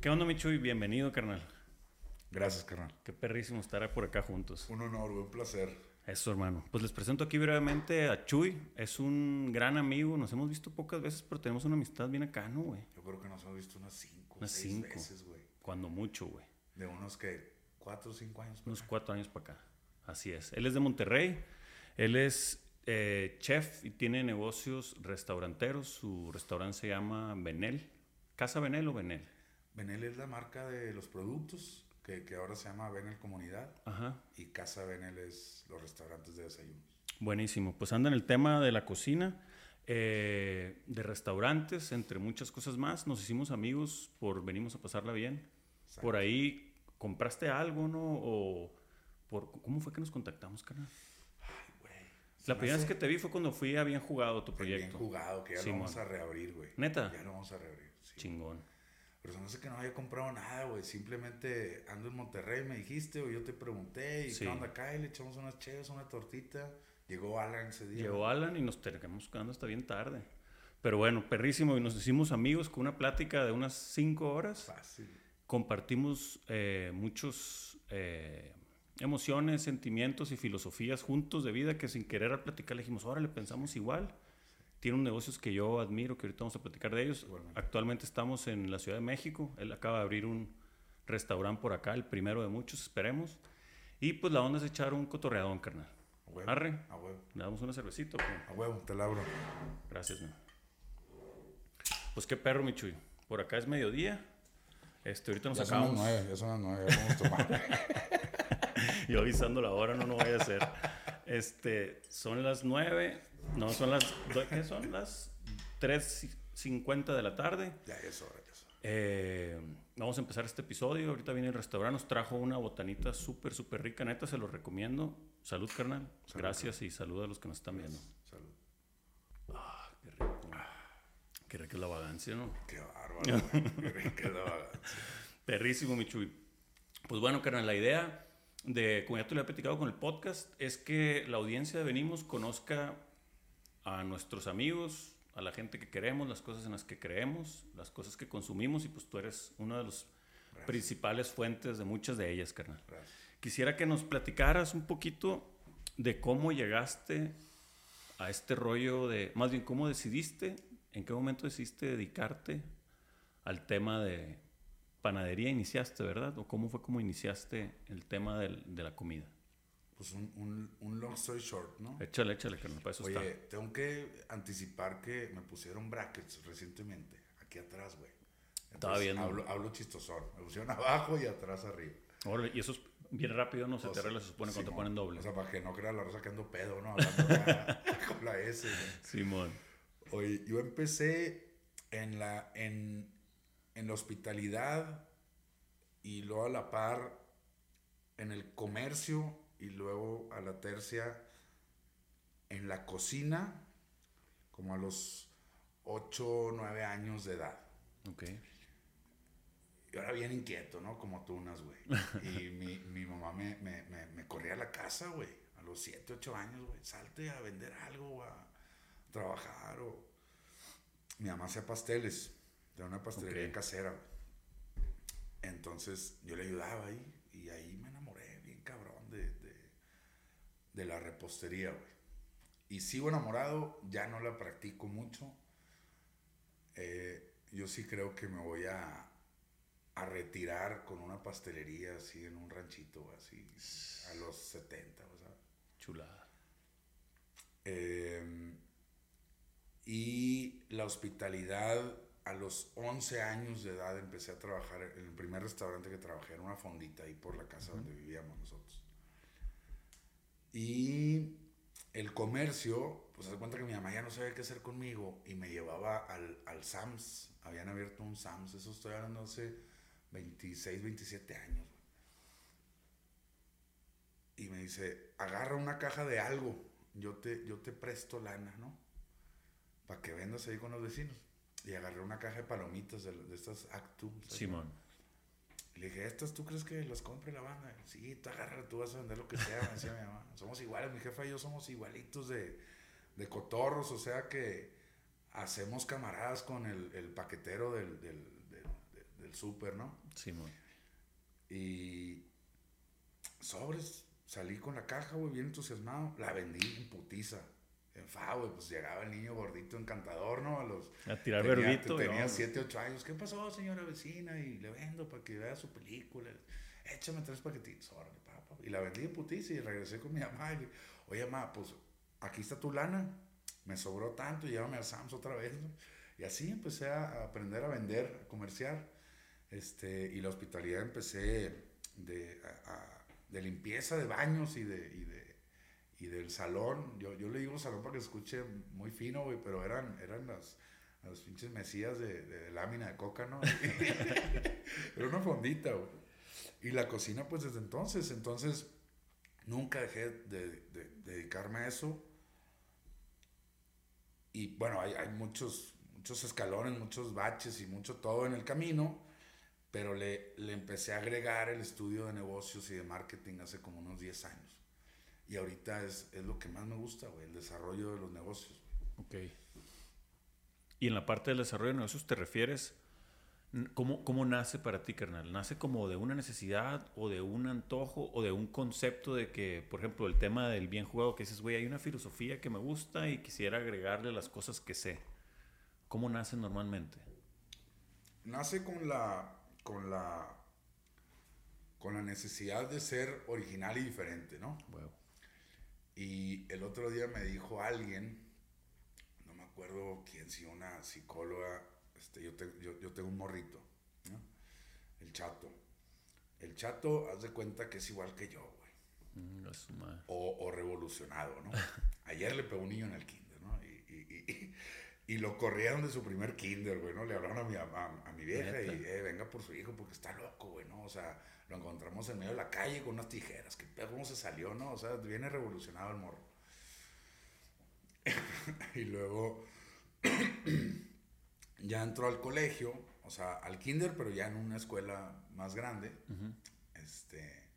¿Qué onda, Michuy? Bienvenido, carnal. Gracias, carnal. Qué perrísimo estar por acá juntos. Un honor, un placer. Eso, hermano. Pues les presento aquí brevemente a Chuy. Es un gran amigo. Nos hemos visto pocas veces, pero tenemos una amistad bien acá, ¿no, güey? Yo creo que nos hemos visto unas cinco, Unas seis cinco. veces, güey. Cuando mucho, güey. De unos que cuatro o cinco años. Unos para cuatro años para acá. Así es. Él es de Monterrey. Él es eh, chef y tiene negocios restauranteros. Su restaurante se llama Benel. ¿Casa Benel o Benel? Benel es la marca de los productos que, que ahora se llama Benel Comunidad Ajá. y Casa Benel es los restaurantes de desayunos. Buenísimo. Pues anda en el tema de la cocina, eh, de restaurantes, entre muchas cosas más. Nos hicimos amigos por venimos a pasarla bien. Exacto. Por ahí compraste algo, ¿no? O por ¿cómo fue que nos contactamos, carnal? Ay, güey. Se La me primera vez que te vi fue cuando fui a Bien Jugado tu Bien proyecto. jugado, que ya lo vamos a reabrir, güey. ¿Neta? Ya lo vamos a reabrir. sí. Chingón. Pero se me hace que no había comprado nada, güey. Simplemente ando en Monterrey, me dijiste, o yo te pregunté, y Sí. qué onda acá, y le echamos unas chéves, una tortita. Llegó Alan ese día. Llegó Alan y nos terminamos quedando hasta bien tarde. Pero bueno, perrísimo. Y nos hicimos amigos con una plática de unas cinco horas. Fácil. compartimos eh, muchos eh, emociones, sentimientos y filosofías juntos de vida que sin querer al platicar le dijimos, ahora le pensamos igual. Tiene unos negocios que yo admiro, que ahorita vamos a platicar de ellos. Igualmente. Actualmente estamos en la Ciudad de México. Él acaba de abrir un restaurante por acá, el primero de muchos, esperemos. Y pues la onda es echar un cotorreadón, carnal. A huevo. Arre. A huevo. Le damos una cervecita. A huevo, te la abro. Gracias, man. Pues qué perro, mi Chuy. Por acá es mediodía. Este, ahorita nos Ya son las acabamos. nueve, ya son las nueve, vamos a tomar. Yo avisando la hora, no, no vaya a ser. Este, son las 9, no, son las, ¿qué son? Las 3.50 de la tarde. ya es hora, ya es hora. Eh, vamos a empezar este episodio. Ahorita viene el restaurante, nos trajo una botanita súper, súper rica. Neta, se lo recomiendo. Salud, carnal. Salud, Gracias y salud a los que nos están viendo. Salud. Ah, qué rico. Qué rica es la vagancia, ¿no? Qué bárbaro. Qué rica es la vagancia. Perrísimo, Michuy. Pues bueno, carnal, la idea de, como ya te lo he platicado con el podcast, es que la audiencia de Venimos conozca a nuestros amigos, a la gente que queremos, las cosas en las que creemos, las cosas que consumimos y pues tú eres una de las principales fuentes de muchas de ellas, carnal. Gracias. Quisiera que nos platicaras un poquito de cómo llegaste a este rollo de, más bien, cómo decidiste, en qué momento decidiste dedicarte al tema de panadería, iniciaste, ¿verdad? ¿O cómo fue como iniciaste el tema del- de la comida? Pues un, un, un long story short, ¿no? Échale, échale, carnal, para eso Oye, está. tengo que anticipar que me pusieron brackets recientemente, aquí atrás, güey. Estaba viendo. Hablo, hablo chistosón. Me pusieron abajo y atrás arriba. Órale, y eso es bien rápido, ¿no? Se O te sea, arregla, se supone, cuando te ponen doble. O sea, para que no crea la rosa que ando pedo, ¿no? Hablando acá con la S. güey. Simón. Oye, yo empecé en la, en, en la hospitalidad y luego a la par en el comercio y luego a la tercia en la cocina como a los 8 o 9 años de edad. Ok. Y ahora bien inquieto, ¿no? Como tunas, güey. Y mi, mi mamá me, me, me, me corría a la casa, güey. A los 7, 8 años, güey. Salte a vender algo, a trabajar o... Mi mamá hacía pasteles. De una pastelería casera, güey. Entonces yo le ayudaba ahí. Y ahí me enamoré bien cabrón de, de, de la repostería, güey. Y sigo enamorado. Ya no la practico mucho. Eh, yo sí creo que me voy a, a retirar con una pastelería así en un ranchito, así a los 70, o sea. Chulada. Eh, y la hospitalidad, a los 11 años de edad empecé a trabajar, en el primer restaurante que trabajé era una fondita ahí por la casa donde vivíamos nosotros. Y el comercio, pues se cuenta que mi mamá ya no sabía qué hacer conmigo y me llevaba al, al Sams. Habían abierto un Sams, eso estoy hablando hace 26, 27 años. Y me dice, agarra una caja de algo, yo te, yo te presto lana, ¿no? Para que vendas ahí con los vecinos. Y agarré una caja de palomitas de, de estas Actu. Simón. Y le dije, ¿estas tú crees que las compre la banda? Sí, tú agarra, tú vas a vender lo que sea, me decía mi mamá. Somos iguales, mi jefa y yo somos igualitos de, de cotorros, o sea que hacemos camaradas con el, el paquetero del, del, del- del- súper, ¿no? Sí, güey. Y sobres, salí con la caja, güey, bien entusiasmado. La vendí en putiza. En fa, güey, pues llegaba el niño gordito encantador, ¿no? A los... A tirar tenía, verbito. y Tenía vámonos. 7, 8 años. ¿Qué pasó, señora vecina? Y le vendo para que vea su película. Échame tres paquetitos. Órale, papá. Y la vendí en putiza y regresé con mi mamá. Y le, Oye, mamá, pues aquí está tu lana. Me sobró tanto, llévame al Sams otra vez. ¿no? Y así empecé a aprender a vender, a comerciar. Este, y la hospitalidad empecé de, a- a- de limpieza de baños y, de, y, de, y del salón. Yo, yo le digo salón para que se escuche muy fino, güey, pero eran, eran las, las pinches mesías de, de lámina de coca, ¿no? Era una fondita, güey. Y la cocina, pues desde entonces. Entonces, nunca dejé de, de- de dedicarme a eso. Y bueno, hay, hay muchos, muchos escalones, muchos baches y mucho todo en el camino. Pero le, le empecé a agregar el estudio de negocios y de marketing hace como unos 10 años. Y ahorita es, es lo que más me gusta, güey, el desarrollo de los negocios. güey. Ok. Y en la parte del desarrollo de negocios, ¿te refieres? ¿Cómo, ¿Cómo nace para ti, carnal? ¿Nace como de una necesidad o de un antojo o de un concepto de que, por ejemplo, el tema del bien jugado, que dices, güey, hay una filosofía que me gusta y quisiera agregarle las cosas que sé? ¿Cómo nace normalmente? Nace con la, con la, con la necesidad de ser original y diferente, ¿no? Huevo. Y el otro día me dijo alguien, no me acuerdo quién, si una psicóloga, este, yo, te- yo, yo tengo un morrito, ¿no? El chato. El chato, haz de cuenta que es igual que yo, güey. Mm, su madre. O, o revolucionado, ¿no? Ayer le pegó un niño en el kinder, ¿no? Y, y, y, y lo corrieron de su primer kinder, güey, ¿no? Le hablaron a mi, a, a mi vieja y, eh, venga por su hijo porque está loco, güey, ¿no? O sea, lo encontramos en medio de la calle con unas tijeras. ¿Qué pedo? ¿Cómo se salió, no? O sea, viene revolucionado el morro. y luego ya entró al colegio, o sea, al kinder, pero ya en una escuela más grande. Este,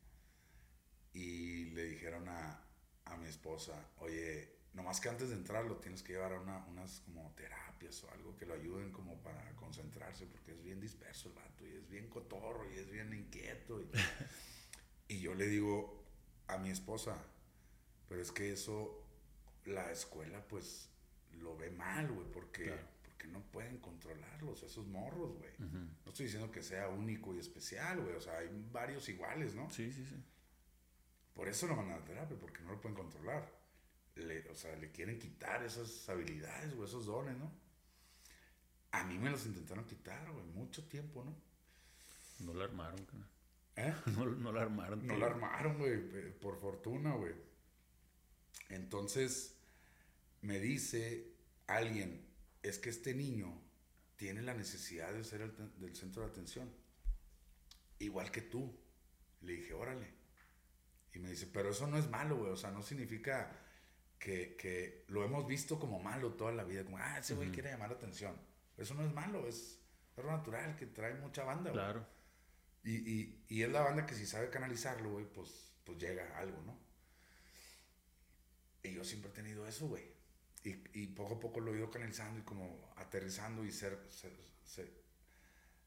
y le dijeron a, a mi esposa, oye, nomás que antes de entrar lo tienes que llevar a una- unas como terapias o algo que lo ayuden como para concentrarse, porque es bien disperso el vato y es bien cotorro y es bien inquieto. Y, y yo le digo a mi esposa, pero es que eso la escuela pues lo ve mal, güey, porque, Claro. porque no pueden controlarlos, esos morros, güey. No estoy diciendo que sea único y especial, güey. O sea, hay varios iguales, ¿no? Sí, sí, sí. Por eso lo mandan a terapia, porque no lo pueden controlar. Le- o sea, le quieren quitar esas habilidades o esos dones, ¿no? A mí me los intentaron quitar, güey, mucho tiempo, ¿no? No la armaron, carnal. ¿Eh? No, no la armaron. No la armaron, güey, por fortuna, güey. Entonces, me dice alguien, es que este niño tiene la necesidad de ser el del centro de atención. Igual que tú. Le dije, órale. Y me dice, pero eso no es malo, güey. O sea, no significa que, que lo hemos visto como malo toda la vida. Como, ah, ese güey Ujú. quiere llamar la atención. Eso no es malo, es, lo natural, que trae mucha banda, güey. Claro. Y, y, y es la banda que si sabe canalizarlo, güey, pues, pues llega a algo, ¿no? Y yo siempre he tenido eso, güey. Y, y poco a poco lo he ido canalizando y como aterrizando y ser, ser- ser-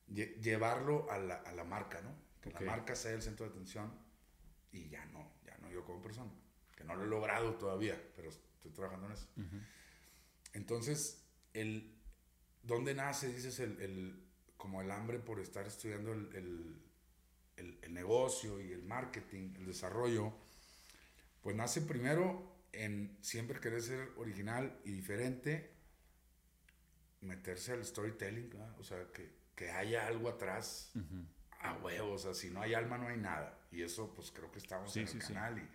lle- llevarlo a la, a la marca, ¿no? Que Ok. la marca sea el centro de atención y ya no, ya no yo como persona. Que no lo he logrado todavía, pero estoy trabajando en eso. Ujú. Entonces, el, ¿dónde nace, dices, el, el- como el hambre por estar estudiando el, el- el- negocio y el marketing, el desarrollo? Pues nace primero en siempre querer ser original y diferente, meterse al storytelling, ¿verdad? o sea, que, que haya algo atrás Ujú. a huevos, o sea, si no hay alma no hay nada. Y eso pues creo que estamos Sí, en el sí, sí. canal y,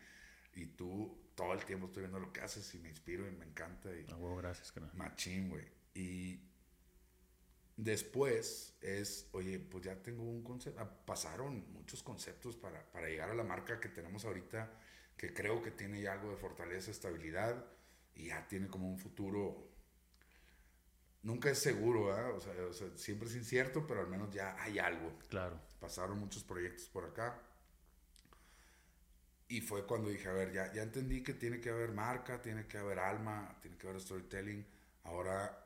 y tú todo el tiempo estoy viendo lo que haces y me inspiro y me encanta y huevo, gracias, carnal. machín, güey. Y después es, oye, pues ya tengo un concepto, pasaron muchos conceptos para, para llegar a la marca que tenemos ahorita, que creo que tiene ya algo de fortaleza, estabilidad y ya tiene como un futuro nunca es seguro, ¿verdad? O sea, o sea, siempre es incierto, pero al menos ya hay algo. Claro. Pasaron muchos proyectos por acá. Y fue cuando dije, a ver, ya, ya entendí que tiene que haber marca, tiene que haber alma, tiene que haber storytelling. Ahora,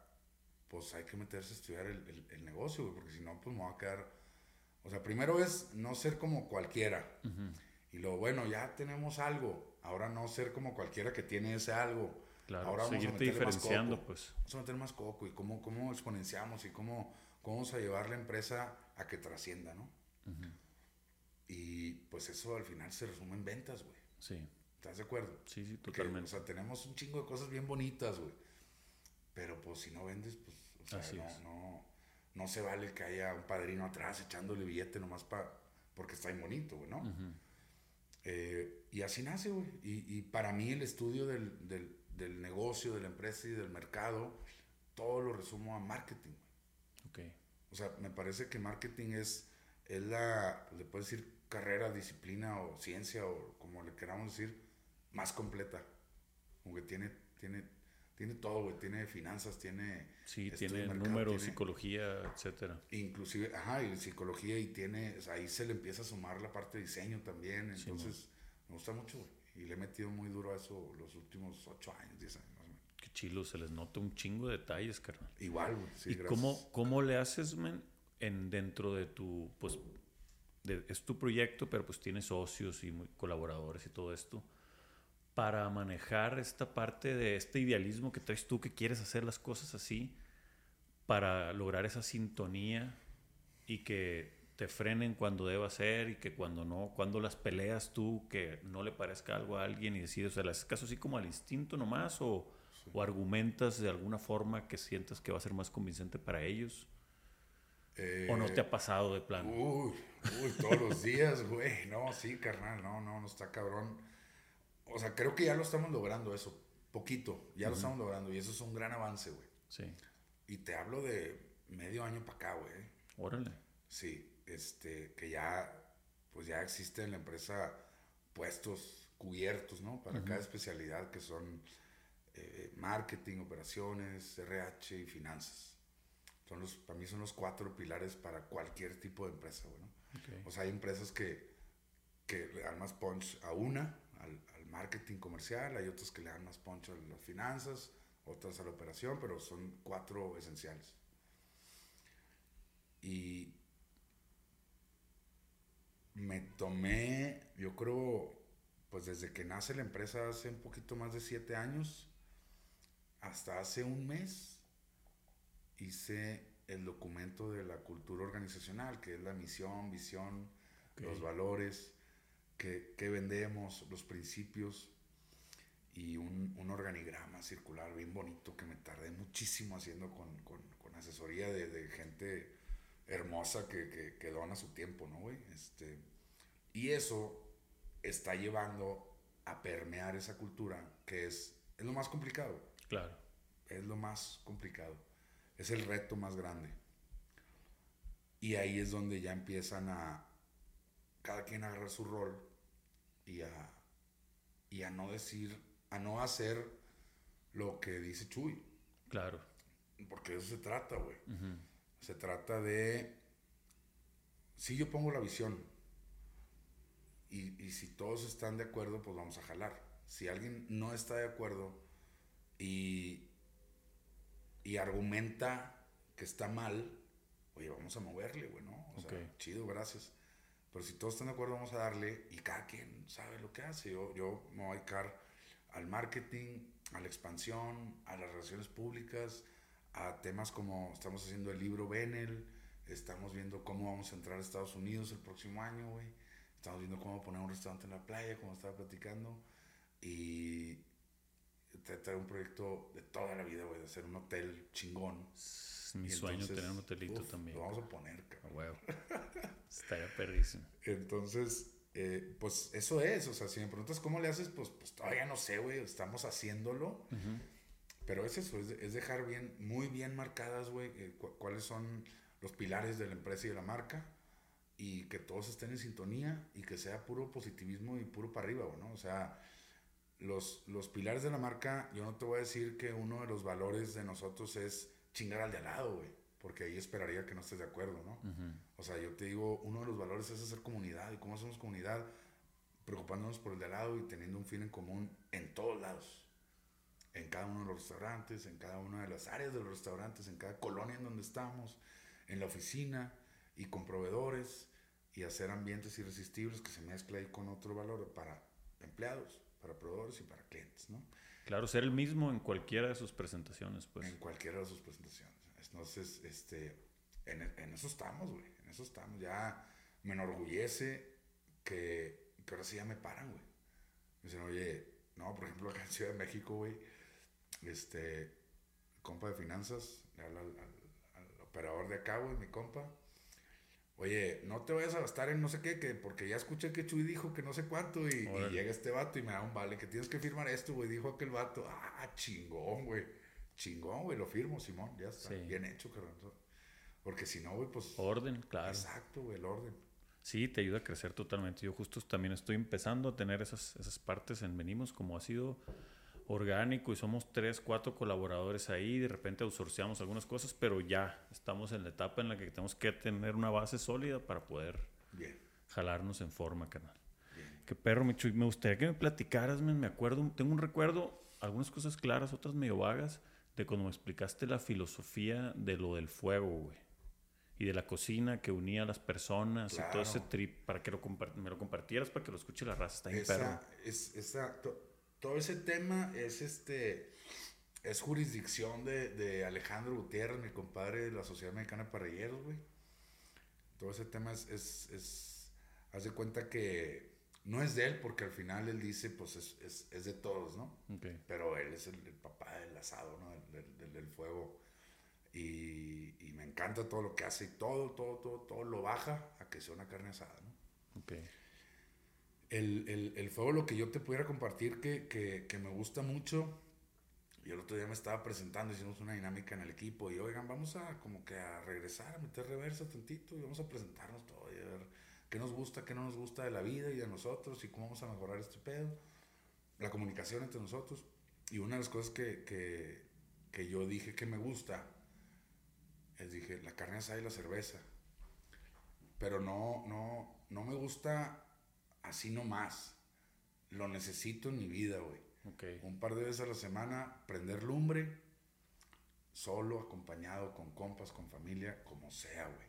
pues hay que meterse a estudiar el, el- el negocio, güey, porque si no, pues me voy a quedar O sea, primero es no ser como cualquiera. Y luego, bueno, ya tenemos algo. Ahora no ser como cualquiera que tiene ese algo. Claro, Ahora vamos a más diferenciando, coco. pues. Vamos a meter más coco y cómo, cómo exponenciamos y cómo, cómo vamos a llevar la empresa a que trascienda, ¿no? Y pues eso al final se resume en ventas, güey. Sí, ¿Estás de acuerdo? sí, sí, Porque, totalmente. o sea, tenemos un chingo de cosas bien bonitas, güey. Pero pues si no vendes, pues, o sea, Así no, es. no, no se vale que haya un padrino atrás echándole billete nomás pa, porque está bien bonito, güey, ¿no? Eh, y así nace, güey. Y, y para mí el estudio del, del, del negocio, de la empresa y del mercado, todo lo resumo a marketing. güey. Ok, O sea, me parece que marketing es, es la, le puedes decir, carrera, disciplina o ciencia o como le queramos decir, más completa. Como que tiene, tiene, tiene todo, güey. Tiene finanzas, tiene... sí, tiene mercado, números, tiene- psicología, etcétera. Inclusive, ajá, y psicología y tiene, o sea, ahí se le empieza a sumar la parte de diseño también. Sí, Entonces, me gusta mucho, güey. Y le he metido muy duro a eso los últimos ocho años, diez años más o menos. Qué chilo, se les nota un chingo de detalles, carnal. Igual, güey. Sí, ¿Y gracias. cómo, cómo le haces, men, en, dentro de tu, pues, de- es tu proyecto, pero pues tienes socios y muy- colaboradores y todo esto, para manejar esta parte de este idealismo que traes tú, que quieres hacer las cosas así, para lograr esa sintonía y que te frenen cuando deba ser y que cuando no, cuando las peleas tú, que no le parezca algo a alguien y decides, o sea, ¿le haces caso así como al instinto nomás o, o argumentas de alguna forma que sientas que va a ser más convincente para ellos? ¿O no te ha pasado de plano? Uy, uy, todos los días, güey. No, sí, carnal, no, no, no está cabrón. O sea, creo que ya lo estamos logrando eso. Poquito, ya lo estamos logrando. Y eso es un gran avance, güey. Sí. Y te hablo de medio año para acá, güey. Órale. Sí, este, que ya, pues ya existe en la empresa puestos cubiertos, ¿no? Para cada especialidad que son eh, marketing, operaciones, RH y finanzas. Son los, para mí son los cuatro pilares para cualquier tipo de empresa, güey, ¿no? Ok. O sea, hay empresas que, que le dan más punch a una, al, al marketing comercial, hay otras que le dan más punch a las finanzas, otras a la operación, pero son cuatro esenciales. Y me tomé, yo creo, pues desde que nace la empresa hace un poquito más de siete años, hasta hace un mes, hice el documento de la cultura organizacional, que es la misión, visión, Ok. los valores que, que vendemos, los principios y un, un organigrama circular bien bonito que me tardé muchísimo haciendo con, con, con asesoría de, de gente hermosa que, que, que dona su tiempo, ¿no, güey? Este, y eso está llevando a permear esa cultura que es, es lo más complicado Claro. es lo más complicado. Es el reto más grande. Y ahí es donde ya empiezan a cada quien agarrar su rol y a, y a no decir, a no hacer lo que dice Chuy. Claro. Porque de eso se trata, güey. Se trata de, si yo pongo la visión y, y si todos están de acuerdo, pues vamos a jalar. Si alguien no está de acuerdo y, y argumenta que está mal, oye, vamos a moverle, güey, ¿no? O sea, Ok. chido, gracias. Pero si todos están de acuerdo, vamos a darle y cada quien sabe lo que hace. Yo, yo me voy a dedicar al marketing, a la expansión, a las relaciones públicas, a temas como estamos haciendo el libro Benel, estamos viendo cómo vamos a entrar a Estados Unidos el próximo año, güey. Estamos viendo cómo poner un restaurante en la playa, como estaba platicando. Y trae un proyecto de toda la vida, güey, de hacer un hotel chingón. Es mi Y sueño entonces, tener un hotelito uf, también. Lo vamos a poner, cabrón. huevo. Estaría perrísimo. Entonces, eh, pues eso es. O sea, si me preguntas cómo le haces, pues, pues todavía no sé, güey. Estamos haciéndolo. Ujú. Pero es eso, es, es dejar bien, muy bien marcadas, güey, eh, cu- cuáles son los pilares de la empresa y de la marca. Y que todos estén en sintonía y que sea puro positivismo y puro para arriba, güey, ¿no? O sea, los, los pilares de la marca, yo no te voy a decir que uno de los valores de nosotros es chingar al de al lado, güey. Porque ahí esperaría que no estés de acuerdo, ¿no? O sea, yo te digo, uno de los valores es hacer comunidad. ¿Y cómo hacemos comunidad? Preocupándonos por el de al lado y teniendo un fin en común en todos lados. En cada uno de los restaurantes, en cada una de las áreas de los restaurantes, en cada colonia en donde estamos, en la oficina y con proveedores y hacer ambientes irresistibles que se mezcla ahí con otro valor para empleados, para proveedores y para clientes, ¿no? Claro, ser el mismo en cualquiera de sus presentaciones, pues. En cualquiera de sus presentaciones. Entonces, este, en, en eso estamos, güey, en eso estamos. Ya me enorgullece que, que ahora sí ya me paran, güey. Me dicen, oye, no, por ejemplo, acá en Ciudad de México, güey, este, compa de finanzas, le habla al, al- al operador de acá, güey, mi compa. Oye, no te vayas a gastar en no sé qué, que porque ya escuché que Chuy dijo que no sé cuánto y, llega este vato y me da un vale que tienes que firmar esto, güey. Dijo aquel vato, ah, chingón, güey. Chingón, güey, lo firmo, Simón, ya está. Sí. Bien hecho, carnal. Porque si no, güey, pues... Orden, claro. Exacto, güey, el orden. Sí, te ayuda a crecer totalmente. Yo justo también estoy empezando a tener esas, esas partes en Venimos, como ha sido orgánico y somos tres, cuatro colaboradores ahí, de repente outsourceamos algunas cosas, pero ya estamos en la etapa en la que tenemos que tener una base sólida para poder Bien, jalarnos en forma, canal. Qué perro, Micho. Y me gustaría que me platicaras, men, me acuerdo, tengo un recuerdo, algunas cosas claras, otras medio vagas, de cuando me explicaste la filosofía de lo del fuego, güey. Y de la cocina que unía a las personas y todo ese Claro. trip, para que lo me lo compartieras, para que lo escuche la raza. Está perro. Esa, es, esa, to- todo ese tema es este es jurisdicción de, de Alejandro Gutiérrez, mi compadre de la Sociedad Mexicana de Parrilleros, güey. Todo ese tema es, es, es haz de cuenta que no es de él, porque al final él dice, pues es, es, es de todos, ¿no? Ok. Pero él es el, el papá del asado, ¿no? Del, del- del- fuego. Y, y me encanta todo lo que hace y todo, todo, todo, todo lo baja a que sea una carne asada, ¿no? Ok. El, el, el fuego, lo que yo te pudiera compartir que, que, que me gusta mucho, y el otro día me estaba presentando, hicimos una dinámica en el equipo, y oigan, vamos a como que a regresar, a meter reversa tantito, y vamos a presentarnos todo, y a ver qué nos gusta, qué no nos gusta de la vida y de nosotros, y cómo vamos a mejorar este pedo, la comunicación entre nosotros. Y una de las cosas que, que, que yo dije que me gusta, es dije, la carne asada y la cerveza. Pero no, no, no me gusta así nomás. Lo necesito en mi vida, güey. Un par de veces a la semana, prender lumbre, solo, acompañado, con compas, con familia, como sea, güey.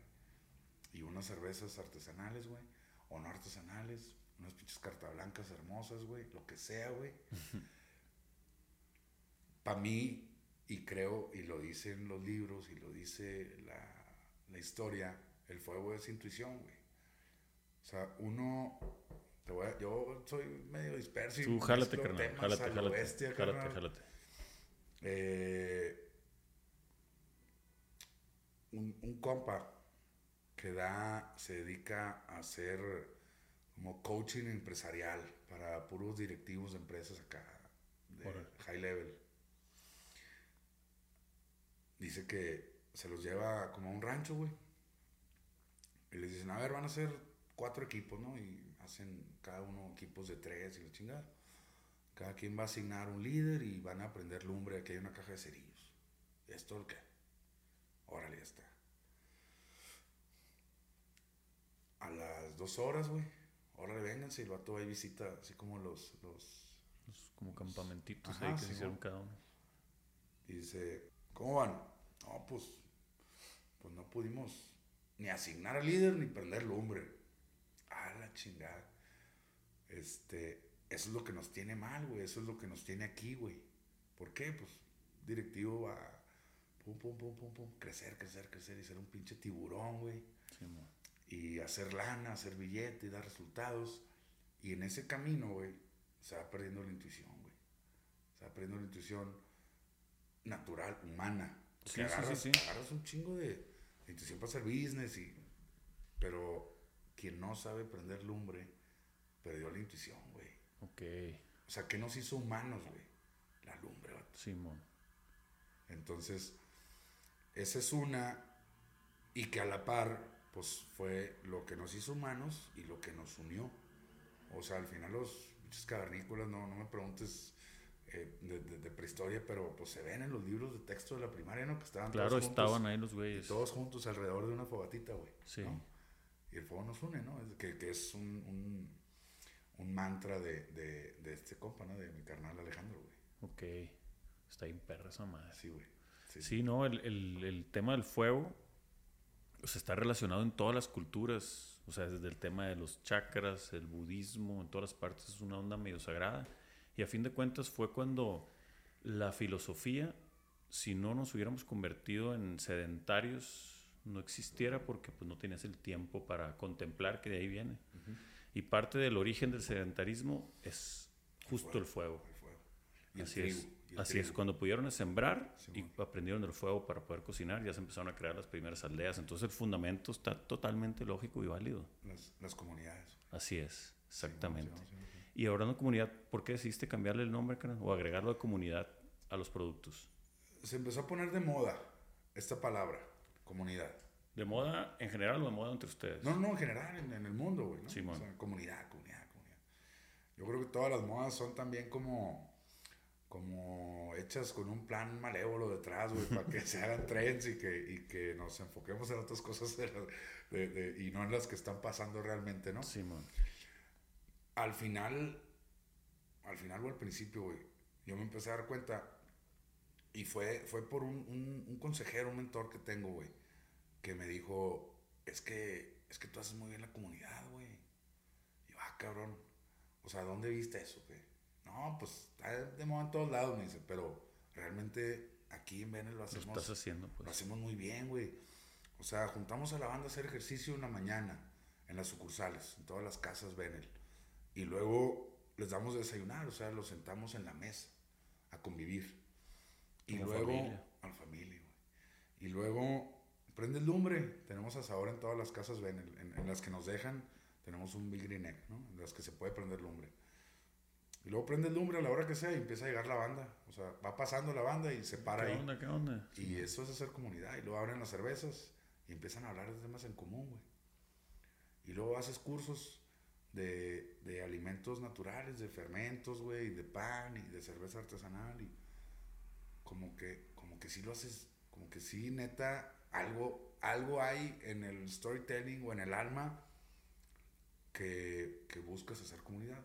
Y unas cervezas artesanales, güey. O no artesanales, unas pinches cartas blancas hermosas, güey. Lo que sea, güey. Para mí, y creo, y lo dicen los libros, y lo dice la, la historia, el fuego es intuición, güey. O sea, uno a- yo soy medio disperso y Tú jálate, carnal. temas Jálate, jálate. bestia, Jálate, carnal. jálate. Eh, un, un compa que da, se dedica a hacer como coaching empresarial para puros directivos de empresas acá, de high level. Dice que se los lleva como a un rancho, güey. Y les dicen, a ver, van a ser cuatro equipos, ¿no? Y hacen cada uno equipos de tres y la chingada. Cada quien va a asignar un líder y van a prender lumbre. Aquí hay una caja de cerillos. ¿Esto lo que? Órale, ya está. A las dos horas, güey. Órale, vénganse. Y el vato va y visita, así como los. los Los como campamentitos Ajá, ahí que se Simón. hicieron cada uno. y dice, ¿cómo van? No, pues. Pues no pudimos ni asignar al líder ni prender lumbre. La chingada. Este. Eso es lo que nos tiene mal, güey. Eso es lo que nos tiene aquí, güey. ¿Por qué? Pues directivo va pum, pum, pum, pum, pum, crecer, crecer, crecer y ser un pinche tiburón, güey. Sí. Y hacer lana, hacer billete y dar resultados. Y en ese camino, güey, se va perdiendo la intuición, güey. Se va perdiendo la intuición natural, humana. Sí, agarras, sí. agarras un chingo de, de intuición para hacer business y... Pero quien no sabe prender lumbre, perdió la intuición, güey. Ok. O sea, ¿qué nos hizo humanos, güey? La lumbre, vato. Simón. Entonces, esa es una, y que a la par, pues fue lo que nos hizo humanos y lo que nos unió. O sea, al final los cavernícolas, no, no me preguntes eh, de, de- de prehistoria, pero pues se ven en los libros de texto de la primaria, ¿no? Que estaban Claro, todos juntos, estaban ahí los güeyes. todos juntos alrededor de una fogatita, güey. Sí. ¿no? Y el fuego nos une, ¿no? Es que, que es un, un, un mantra de, de, de este compa, ¿no? De mi carnal Alejandro, güey. Ok. Está bien perra esa madre. Sí, güey. Sí, Sí, no, el, el- el tema del fuego pues, está relacionado en todas las culturas, o sea, desde el tema de los chakras, el budismo, en todas las partes es una onda medio sagrada. Y a fin de cuentas fue cuando la filosofía, si no nos hubiéramos convertido en sedentarios, no existiera porque pues, no tenías el tiempo para contemplar que de ahí viene. Y parte del origen del sedentarismo es justo el fuego. Así es. Así es, cuando pudieron sembrar y aprendieron el fuego para poder cocinar, ya se empezaron a crear las primeras aldeas. Entonces el fundamento está totalmente lógico y válido. Las, comunidades. Así es, exactamente. y ahora no comunidad, ¿por qué decidiste cambiarle el nombre o agregarlo de comunidad a los productos? Se empezó a poner de moda esta palabra, comunidad. ¿De moda en general o de moda entre ustedes? No, no, en general, en, el mundo, güey. ¿no? Sí, comunidad, comunidad, comunidad. Yo creo que todas las modas son también como como hechas con un plan malévolo detrás, güey, para que se hagan trends y que, y que nos enfoquemos en otras cosas y no en las que están pasando realmente, ¿no? Sí, man. Al final, al final o al principio, güey, yo me empecé a dar cuenta y fue, fue por un, un, un consejero, un mentor que tengo, güey, que me dijo, es que, es que tú haces muy bien la comunidad, güey. Y yo, ah, cabrón, o sea, ¿dónde viste eso, güey? No, pues está de moda en todos lados, me dice, pero realmente aquí en Benel lo hacemos. Lo estás haciendo, pues. Lo hacemos muy bien, güey. O sea, juntamos a la banda a hacer ejercicio una mañana en las sucursales, en todas las casas Benel. Y luego les damos de desayunar, o sea, los sentamos en la mesa a convivir. Y luego. Familia. A la familia, güey. Y luego prende el lumbre. Tenemos asador en todas las casas Benel. En, las que nos dejan, tenemos un Big Green Egg, ¿no? En las que se puede prender lumbre. Y luego prende el lumbre a la hora que sea y empieza a llegar la banda. O sea, va pasando la banda y se para ¿Qué ahí. Onda, ¿Qué onda? Y eso es hacer comunidad. Y luego abren las cervezas y empiezan a hablar de temas en común, güey. Y luego haces cursos de, de alimentos naturales, de fermentos, güey, de pan y de cerveza artesanal. Y como que, como que sí lo haces, como que sí, neta, algo, algo hay en el storytelling o en el alma que, que buscas hacer comunidad.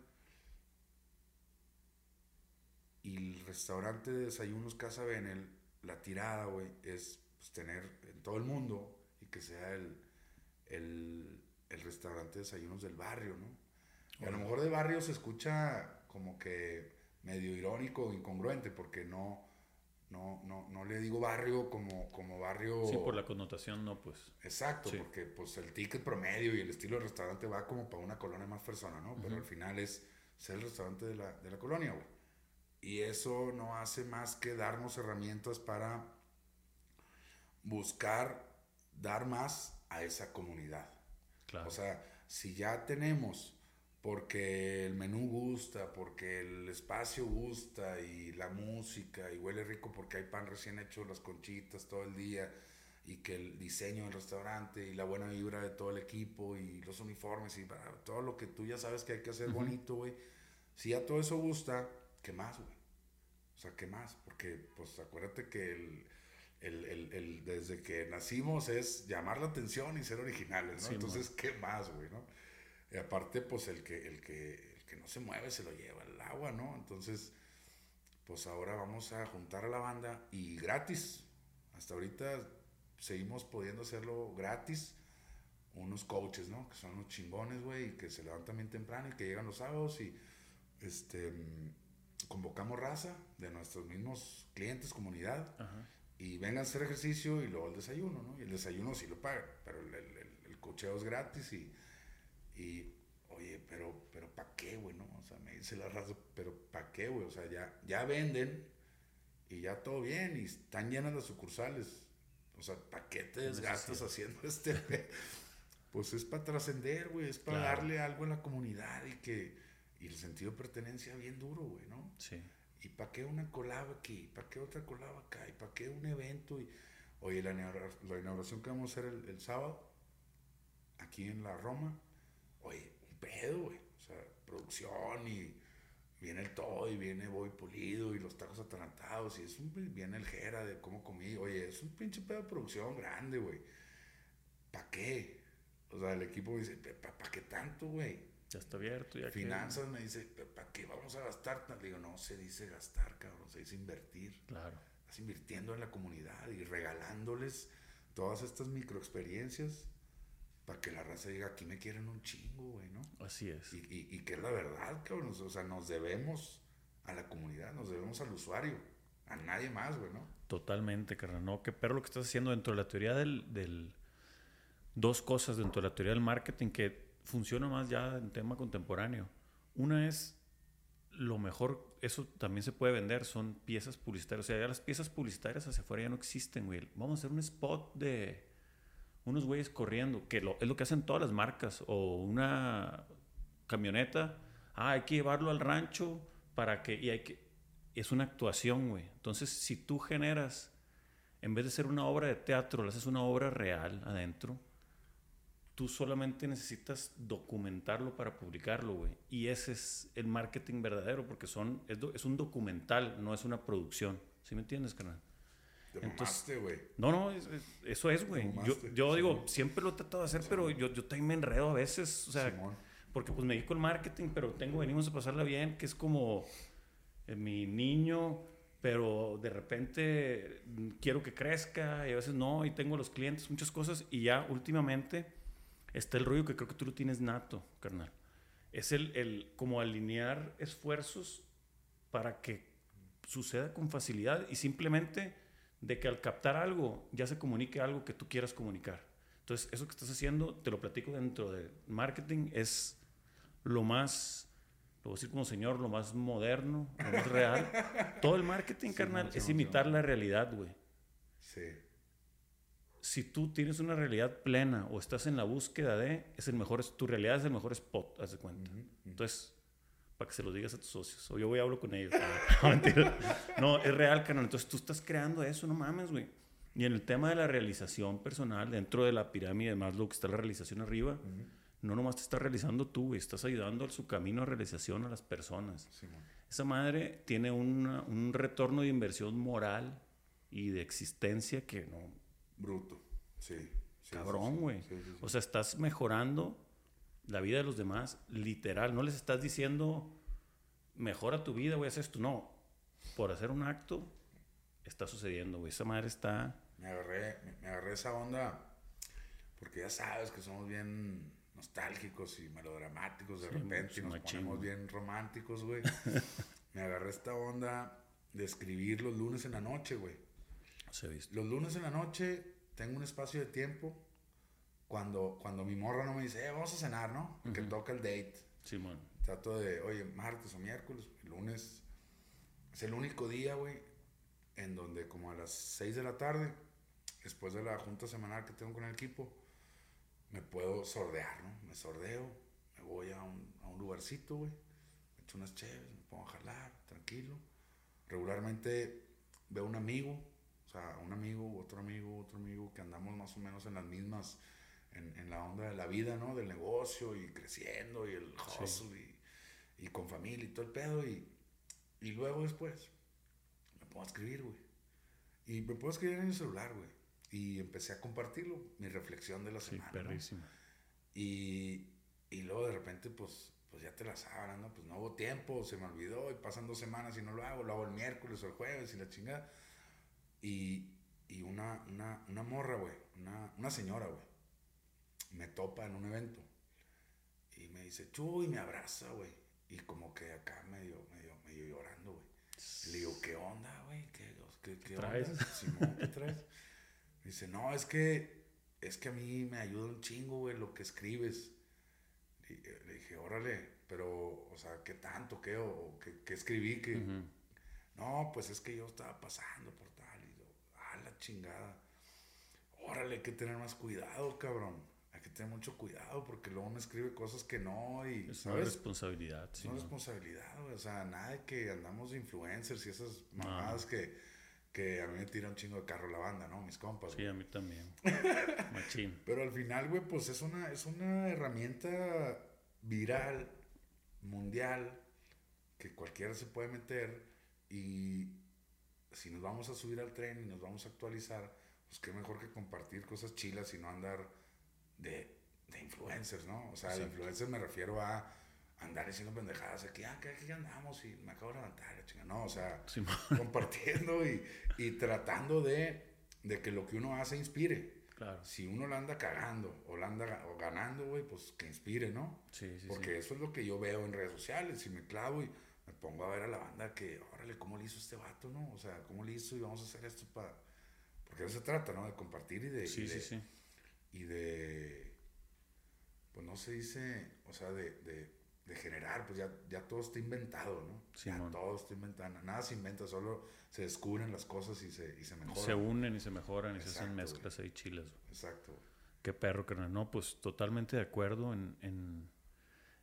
Y el restaurante de desayunos Casa Benel, la tirada, güey, es pues, tener en todo el mundo y que sea el, el, el restaurante de desayunos del barrio, ¿no? Y a lo mejor de barrio se escucha como que medio irónico o incongruente, porque no, no, no, no le digo barrio como, como barrio... Sí, por la connotación no, pues. Exacto, porque pues el ticket promedio y el estilo del restaurante va como para una colonia más persona, ¿no? Pero al final es ser el restaurante de la, de la colonia, güey. Y eso no hace más que darnos herramientas para buscar dar más a esa comunidad. O sea, si ya tenemos, porque el menú gusta, porque el espacio gusta y la música y huele rico porque hay pan recién hecho, las conchitas todo el día y que el diseño del restaurante y la buena vibra de todo el equipo y los uniformes y todo lo que tú ya sabes que hay que hacer bonito, güey. Si ya todo eso gusta, ¿qué más, güey? O sea, ¿qué más? Porque, pues, acuérdate que el, el, el, el, desde que nacimos es llamar la atención y ser originales, ¿no? Entonces, ¿qué más, güey, no? Y aparte, pues, el que, el, que, el que no se mueve se lo lleva el agua, ¿no? Entonces, pues ahora vamos a juntar a la banda y gratis. Hasta ahorita seguimos pudiendo hacerlo gratis. Unos coaches, ¿no? Que son unos chingones, güey, y que se levantan bien temprano y que llegan los sábados y, este convocamos raza de nuestros mismos clientes, comunidad, y vengan a hacer ejercicio y luego el desayuno, ¿no? Y el desayuno sí lo pagan, pero el, el, el cocheo es gratis y, y oye, pero, pero ¿para qué, güey, no? O sea, me dice la raza, pero ¿para qué, güey? O sea, ya, ya venden y ya todo bien y están llenas las sucursales. O sea, ¿para qué te desgastas haciendo este? pues es para trascender, güey, es para darle algo a la comunidad y que y el sentido de pertenencia bien duro, güey, ¿no? Sí. ¿Y para qué una colaba aquí? ¿Para qué otra colaba acá? ¿Y para qué un evento? Y, oye, la, la inauguración que vamos a hacer el, el, sábado, aquí en la Roma, oye, un pedo, güey. O sea, producción y viene el todo y viene Boy Pulido y los tacos atarantados y es un, viene el Jera de cómo comí. Oye, es un pinche pedo de producción grande, güey. ¿Para qué? O sea, el equipo dice, ¿para qué tanto, güey? Ya está abierto. Ya Finanzas me dice, ¿para qué vamos a gastar? Le digo, no se dice gastar, cabrón, se dice invertir. Claro. Estás invirtiendo en la comunidad y regalándoles todas estas microexperiencias para que la raza diga, aquí me quieren un chingo, güey, ¿no? Así es. Y, y, y que es la verdad, cabrón. O sea, nos debemos a la comunidad, nos debemos al usuario, a nadie más, güey, ¿no? Totalmente, carnal. No, qué perro lo que estás haciendo dentro de la teoría del, del... Dos cosas dentro de la teoría del marketing que funciona más ya en tema contemporáneo. Una es lo mejor, eso también se puede vender, son piezas publicitarias. O sea, ya las piezas publicitarias hacia afuera ya no existen, güey. Vamos a hacer un spot de unos güeyes corriendo, que lo, es lo que hacen todas las marcas, o una camioneta, ah, hay que llevarlo al rancho para que, y hay que, es una actuación, güey. Entonces, si tú generas, en vez de ser una obra de teatro, le haces una obra real adentro, tú solamente necesitas documentarlo para publicarlo, güey. Y ese es el marketing verdadero, porque son, es, es un documental, no es una producción. ¿Sí me entiendes, carnal? Te Entonces- güey. No, no, es- es- eso es, güey. Yo, yo digo, siempre lo he tratado de hacer, pero yo, yo también me enredo a veces, o sea, Simón. porque pues me dedico al marketing, pero tengo, venimos a pasarla bien, que es como eh, mi niño, pero de repente mm, quiero que crezca y a veces no, y tengo los clientes, muchas cosas, y ya últimamente está el rollo que creo que tú lo tienes nato, carnal. Es el, el como alinear esfuerzos para que suceda con facilidad y simplemente de que al captar algo ya se comunique algo que tú quieras comunicar. Entonces, eso que estás haciendo, te lo platico dentro de marketing, es lo más, lo voy a decir como señor, lo más moderno, lo más real. Todo el marketing, Sí, carnal, mucho, es mucho. imitar la realidad, güey. Sí. Si tú tienes una realidad plena o estás en la búsqueda de, es el mejor, tu realidad es el mejor spot, haz de cuenta. Ujú, ujú. Entonces, para que se lo digas a tus socios. O yo voy y hablo con ellos. No, mentira. No, es real, carnal. Entonces tú estás creando eso, no mames, güey. Y en el tema de la realización personal, dentro de la pirámide de Maslow, que está la realización arriba, Ujú. no nomás te estás realizando tú, güey. Estás ayudando a su camino de realización a las personas. Esa madre tiene una- un retorno de inversión moral y de existencia que no... Bruto. Sí. sí, Cabrón, güey. Sí. O sea, estás mejorando la vida de los demás, literal. No les estás diciendo, mejora tu vida, güey, haz esto. No. Por hacer un acto, está sucediendo, güey. Esa madre está. me agarré, me, agarré esa onda porque ya sabes que somos bien nostálgicos y melodramáticos de Sí, repente y nos machín, ponemos bien románticos, güey. me agarré esta onda de escribir los lunes en la noche, güey. Se visto. Los lunes en la noche tengo un espacio de tiempo cuando, cuando mi morra no me dice, eh, vamos a cenar, ¿no? Que Ujú. toca el date. Simón. Trato de, oye, martes o miércoles, el lunes. Es el único día, güey, en donde como a las 6 de la tarde, después de la junta semanal que tengo con el equipo, me puedo sordear, ¿no? Me sordeo, me voy a un, a un lugarcito, güey, me echo unas chéves, me pongo a jalar, tranquilo. Regularmente veo un amigo, o sea, un amigo, otro amigo, otro amigo, que andamos más o menos en las mismas, en, en la onda de la vida, ¿no? Del negocio y creciendo y el Sí. hustle y, y con familia y todo el pedo. Y, y luego después me a escribir, güey. Y me puedo escribir en el celular, güey. Y empecé a compartirlo, mi reflexión de la Sí, semana. ¿no? perrísimo. Y, y luego de repente, pues, pues ya te la sabes, ¿no? Pues no hubo tiempo, se me olvidó y pasan dos semanas y no lo hago, lo hago el miércoles o el jueves y la chingada. Y, y una, una, una morra, güey, una, una señora, güey, me topa en un evento y me dice, Chuy, me abraza, güey. Y como que acá medio, medio, medio llorando, güey. Le digo, ¿qué onda, güey? ¿Qué, qué, qué traes? onda? Simón, ¿qué traes? Me dice, no, es que, es que a mí me ayuda un chingo, güey, lo que escribes. Y, eh, le dije, órale, pero, o sea, ¿qué tanto, qué, o qué, qué escribí? Que, no, pues es que yo estaba pasando por tal. Y yo, ah, la chingada. Órale, hay que tener más cuidado, cabrón. Mucho cuidado porque luego uno escribe cosas que no y, Es una ¿sabes? responsabilidad. Es una responsabilidad. O sea, nada de que andamos de influencers y esas mamadas que, que a mí me tiran un chingo de carro la banda, ¿no? Mis compas. Sí, güey. a mí también. Machín. Pero al final, güey, pues es una, es una herramienta viral, mundial, que cualquiera se puede meter y si nos vamos a subir al tren y nos vamos a actualizar, pues qué mejor que compartir cosas chilas y no andar de, de influencers, ¿no? O sea, de Exacto. influencers me refiero a andar diciendo pendejadas aquí, ah, que aquí andamos y me acabo de levantar, la chinga. No, o sea, compartiendo y, y tratando de, de que lo que uno hace inspire. Claro. Si uno la anda cagando o la anda o ganando, güey, pues que inspire, ¿no? Sí, sí, Porque eso es lo que yo veo en redes sociales. Y me clavo y me pongo a ver a la banda que, órale, ¿cómo le hizo este vato, no? O sea, ¿cómo le hizo? Y vamos a hacer esto para. Porque de eso se trata, ¿no? De compartir y de. Sí, y sí, de, sí. Y de. Pues no se dice. O sea, de, de, de generar, pues ya, ya todo está inventado, ¿no? ya Simón. todo está inventado. Nada se inventa, solo se descubren las cosas y se, y se mejoran. Se unen y se mejoran y se hacen mezclas ahí chilas. güey. Exacto. güey. Qué perro, carnal. No, pues totalmente de acuerdo en, en,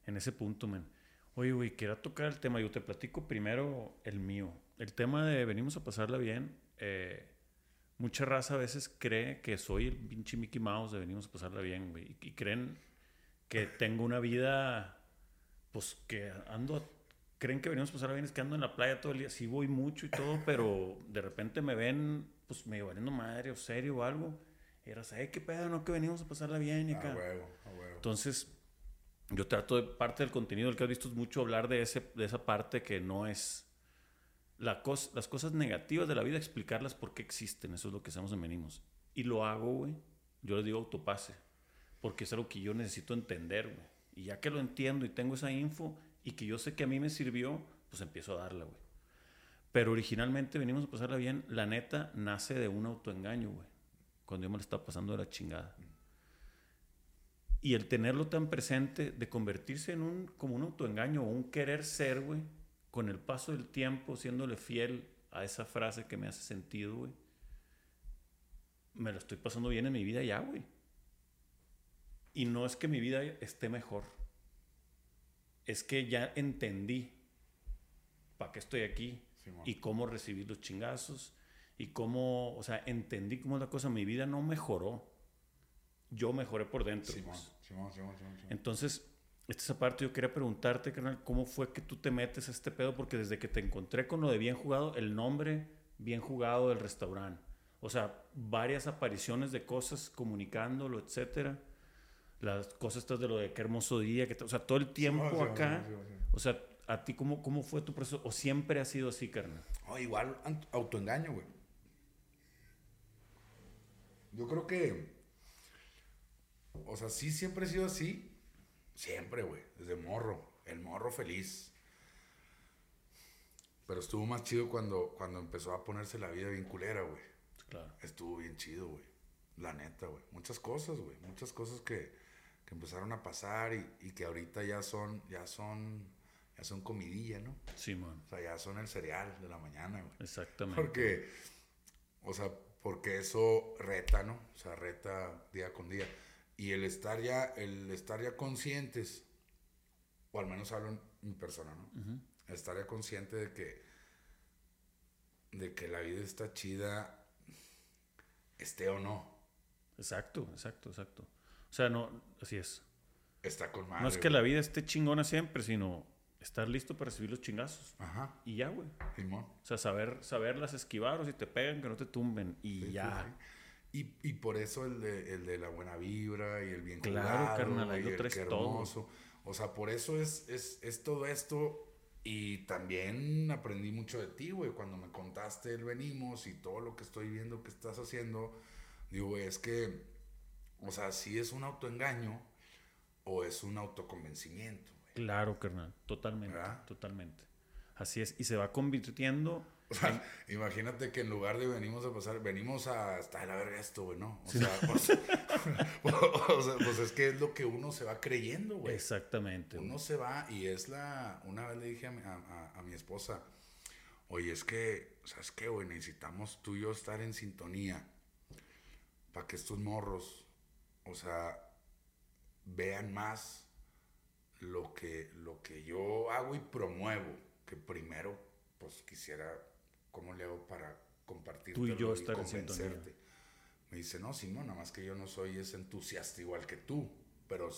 en ese punto, man. Oye, güey, quiero tocar el tema. Yo te platico primero el mío. El tema de venimos a pasarla bien. eh, mucha raza a veces cree que soy el pinche Mickey Mouse de venimos a pasarla bien, güey. Y, creen que tengo una vida, pues que ando. Creen que venimos a pasarla bien, es que ando en la playa todo el día. Sí voy mucho y todo, pero de repente me ven, pues medio valiendo madre o serio o algo. Y era, ¿sabes qué pedo? No, que venimos a pasarla bien y A acá. huevo, a huevo. Entonces, yo trato de, parte del contenido del que has visto es mucho hablar de, ese, de esa parte que no es las cosas negativas de la vida, explicarlas por qué existen. Eso es lo que hacemos en Venimos. Y lo hago, güey. Yo les digo autopase. Porque es algo que yo necesito entender, güey. Y ya que lo entiendo y tengo esa info y que yo sé que a mí me sirvió, pues empiezo a darla, güey. Pero originalmente venimos a pasarla bien. La neta nace de un autoengaño, güey. Cuando yo me la estaba pasando de la chingada. Y el tenerlo tan presente, de convertirse en un, como un autoengaño o un querer ser, güey, con el paso del tiempo, siéndole fiel a esa frase que me hace sentido, güey, me lo estoy pasando bien en mi vida ya, güey. Y no es que mi vida esté mejor. Es que ya entendí para qué estoy aquí y cómo recibir los chingazos y cómo, o sea, entendí cómo es la cosa. Mi vida no mejoró. Yo mejoré por dentro. Simón, pues. Simón, Simón, Simón, Simón. Entonces, esta es esa parte, yo quería preguntarte, carnal, ¿cómo fue que tú te metes a este pedo? Porque desde que te encontré con lo de bien jugado, el nombre bien jugado del restaurante, o sea, varias apariciones de cosas comunicándolo, etcétera. Las cosas estas de lo de qué hermoso día, que o sea, todo el tiempo acá. O sea, ¿a ti cómo, cómo fue tu proceso? ¿O siempre ha sido así, carnal? No, igual autoengaño, güey. Yo creo que. O sea, sí siempre he sido así. Siempre, güey. Desde morro. El morro feliz. Pero estuvo más chido cuando, cuando empezó a ponerse la vida bien culera, güey. Claro. Estuvo bien chido, güey. La neta, güey. Muchas cosas, güey. Muchas cosas que, que empezaron a pasar y, y que ahorita ya son, ya son, ya son comidilla, ¿no? Simón, O sea, ya son el cereal de la mañana, güey. exactamente. Porque, o sea, porque eso reta, ¿no? O sea, reta día con día. Y el estar ya, el estar ya conscientes, o al menos hablo en mi persona, ¿no? Estar ya consciente de que, de que la vida está chida, esté o no. Exacto, exacto, exacto. O sea, no, así es. Está con madre. no es que la vida esté chingona siempre, sino estar listo para recibir los chingazos. Ajá, Y ya, güey. Simón. O sea, saber, saberlas esquivar o si te pegan, que no te tumben. Y Sí, ya. sí, sí. Y, y por eso el de, el de la buena vibra y el bien Claro, jugado carnal, ahí y lo el traes todo. hermoso. O sea, por eso es, es, es todo esto. Y también aprendí mucho de ti, güey. Cuando me contaste el venimos y todo lo que estoy viendo que estás haciendo. Digo, güey, es que, o sea, si es un autoengaño o es un autoconvencimiento, güey. Claro, carnal. Totalmente. ¿Verdad? Totalmente. Así es. Y se va convirtiendo. O sea, imagínate que en lugar de venimos a pasar, venimos a estar de la verga esto, güey, ¿no? O sea, pues, o sea, pues es que es lo que uno se va creyendo, güey. Exactamente. güey. Uno se va y es la... Una vez le dije a mi, a, a- a mi esposa, oye, es que, ¿sabes qué, güey? Necesitamos tú y yo estar en sintonía para que estos morros, o sea, vean más lo que, lo que yo hago y promuevo, que primero, pues quisiera, ¿cómo le hago para compartir Tú y yo en sintonía. Me dice, no, Simón, nada más que yo no soy ese entusiasta igual que tú, pero,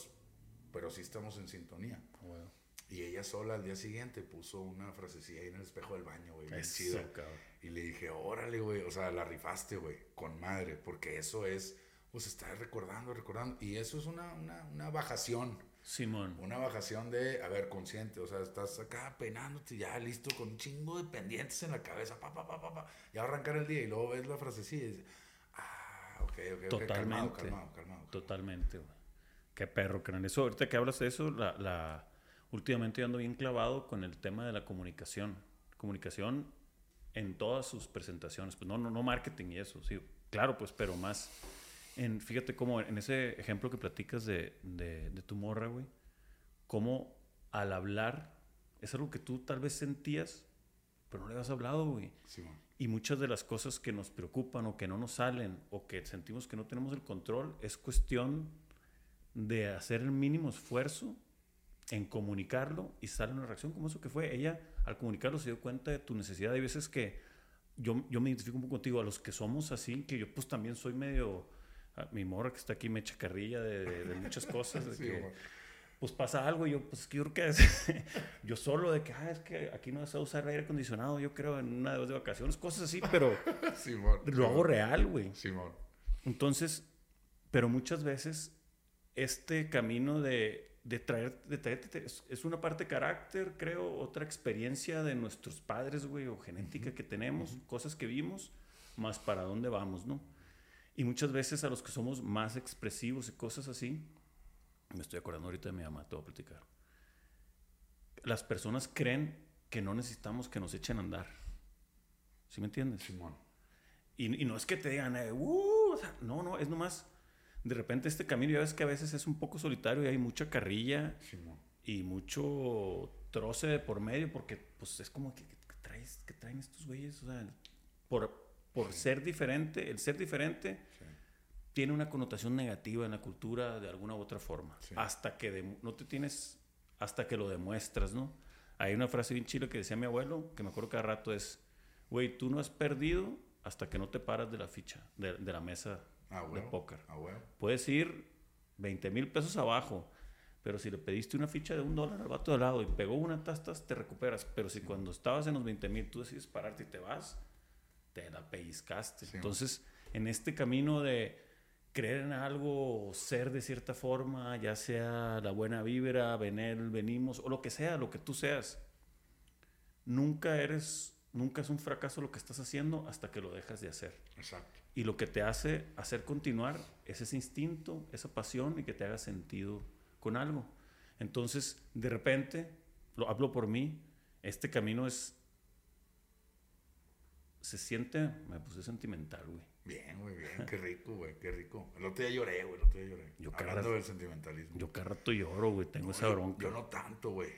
pero sí estamos en sintonía. Güey. Y ella sola al día siguiente puso una frasecilla ahí en el espejo del baño, güey, bien cabrón. Y le dije, órale, güey, o sea, la rifaste, güey, con madre, porque eso es, pues, estar recordando, recordando. Y eso es una, una, una bajación, Simón. una bajación de, a ver, consciente, o sea, estás acá peinándote ya listo con un chingo de pendientes en la cabeza, pa, pa, pa, pa, pa, ya arrancar el día y luego ves la frasecilla y dices, ah, ok, ok. Totalmente. Calmado, calmado, calmado. Totalmente, güey. Qué perro, carnal. Eso, ahorita que hablas de eso, la, la, últimamente yo ando bien clavado con el tema de la comunicación. Comunicación en todas sus presentaciones. Pues no, no, no marketing y eso, sí. Claro, pues, pero más en, fíjate cómo en ese ejemplo que platicas de, de, de tu morra, güey, cómo al hablar es algo que tú tal vez sentías, pero no le habías hablado, güey. Sí. Y muchas de las cosas que nos preocupan o que no nos salen o que sentimos que no tenemos el control es cuestión de hacer el mínimo esfuerzo en comunicarlo y sale una reacción como eso que fue. Ella al comunicarlo se dio cuenta de tu necesidad. Hay veces que yo, yo me identifico un poco contigo, a los que somos así, que yo pues también soy medio... a Mi morra que está aquí me echa carrilla de, de- de muchas cosas. de Sí, que, pues pasa algo y yo, pues yo creo que es, yo solo de que, ah, es que aquí no se usar aire acondicionado, yo creo en una de dos de vacaciones, cosas así, pero lo hago real, güey. Simón. Entonces, pero muchas veces este camino de, de traer, de traerte, es, es una parte carácter, creo, otra experiencia de nuestros padres, güey, o genética que tenemos, cosas que vimos, más para dónde vamos, ¿no? Y muchas veces a los que somos más expresivos y cosas así, me estoy acordando ahorita de mi mamá, te voy a platicar. Las personas creen que no necesitamos que nos echen a andar. ¿Sí me entiendes? Simón. Y, y no es que te digan, eh, "Uh", o sea, no, no, es nomás, de repente este camino, ya ves que a veces es un poco solitario y hay mucha carrilla Simón. y mucho troce de por medio, porque pues es como que, que traes, que traen estos güeyes, o sea, por, por ser diferente, el ser diferente Sí. tiene una connotación negativa en la cultura de alguna u otra forma, Sí. hasta que no te tienes, hasta que lo demuestras, ¿no? Hay una frase bien chila que decía mi abuelo, que me acuerdo cada rato es, güey, tú no has perdido hasta que no te paras de la ficha, de, de la mesa Ah, de póker. Ah. Puedes ir 20 mil pesos abajo, pero si le pediste una ficha de un dólar al vato de lado y pegó una tastas, te recuperas. Pero si cuando estabas en los 20 mil tú decides pararte y te vas, te la pellizcaste. Sí. Entonces, en este camino de creer en algo o ser de cierta forma, ya sea la buena vibra, venir, venimos, o lo que sea, lo que tú seas, nunca eres, nunca es un fracaso lo que estás haciendo hasta que lo dejas de hacer. Exacto. Y lo que te hace hacer continuar es ese instinto, esa pasión y que te haga sentido con algo. Entonces, de repente, lo hablo por mí, este camino es... Se siente, me puse sentimental, güey. Bien, güey, bien. Qué rico, güey. Qué rico. El otro día lloré, güey. El otro día lloré. Yo Hablando del sentimentalismo. Yo cada rato lloro, güey, tengo esa yo, bronca. yo no tanto, güey.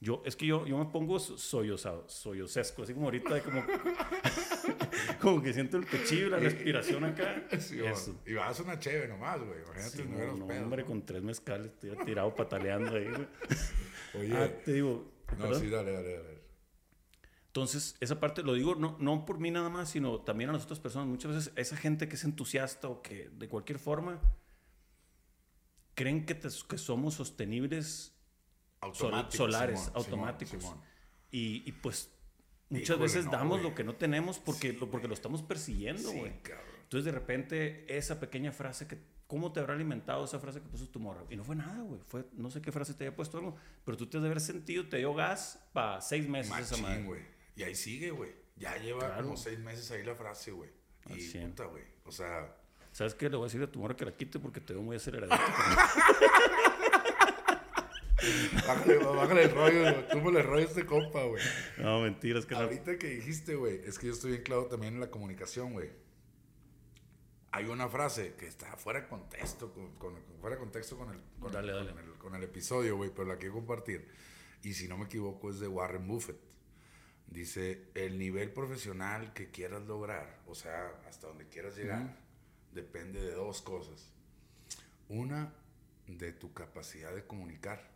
Yo, es que yo, yo me pongo so- sollozado, sollozesco, así como ahorita, como, como que siento el pechillo, la respiración acá. Sí, güey. Eso. y vas a una chévere nomás, güey. Imagínate Sí, no, no, no, pedos, hombre, ¿no? con tres mezcales, estoy tirado pataleando ahí, güey. Oye, Ah, te digo, no, ¿perdón? sí, dale, dale, dale. Entonces, esa parte lo digo no, no por mí nada más, sino también a las otras personas. Muchas veces esa gente que es entusiasta o que de cualquier forma creen que, te- que somos sostenibles Automáticos, solares, Simón, automáticos. Simón, Simón. Y, y, pues muchas Híjole, veces no, damos güey. lo que no tenemos porque, Sí, lo, porque lo estamos persiguiendo, Sí, güey. cabrón. Entonces, de repente, esa pequeña frase que... ¿Cómo te habrá alimentado esa frase que puso tu morra? Y no fue nada, güey. Fue, no sé qué frase te haya puesto algo, pero tú te has de haber sentido, te dio gas para seis meses esa madre. Machín, güey. Y ahí sigue, güey. Ya lleva Claro. como seis meses ahí la frase, güey. Y puta, güey. O sea, ¿Sabes qué? Le voy a decir a tu morra que la quite porque te veo muy aceleradito. bájale, bájale el rollo, güey. Túmbale el rollo este compa, güey. no, mentiras, que no. Ahorita que dijiste, güey, es que yo estoy bien claro también en la comunicación, güey. Hay una frase que está fuera de contexto, con, con- fuera de contexto con el, con, Dale, el, dale. el episodio, güey, pero la quiero compartir. Y si no me equivoco es de Warren Buffett. Dice, el nivel profesional que quieras lograr, o sea, hasta donde quieras llegar, depende de dos cosas. Una, de tu capacidad de comunicar.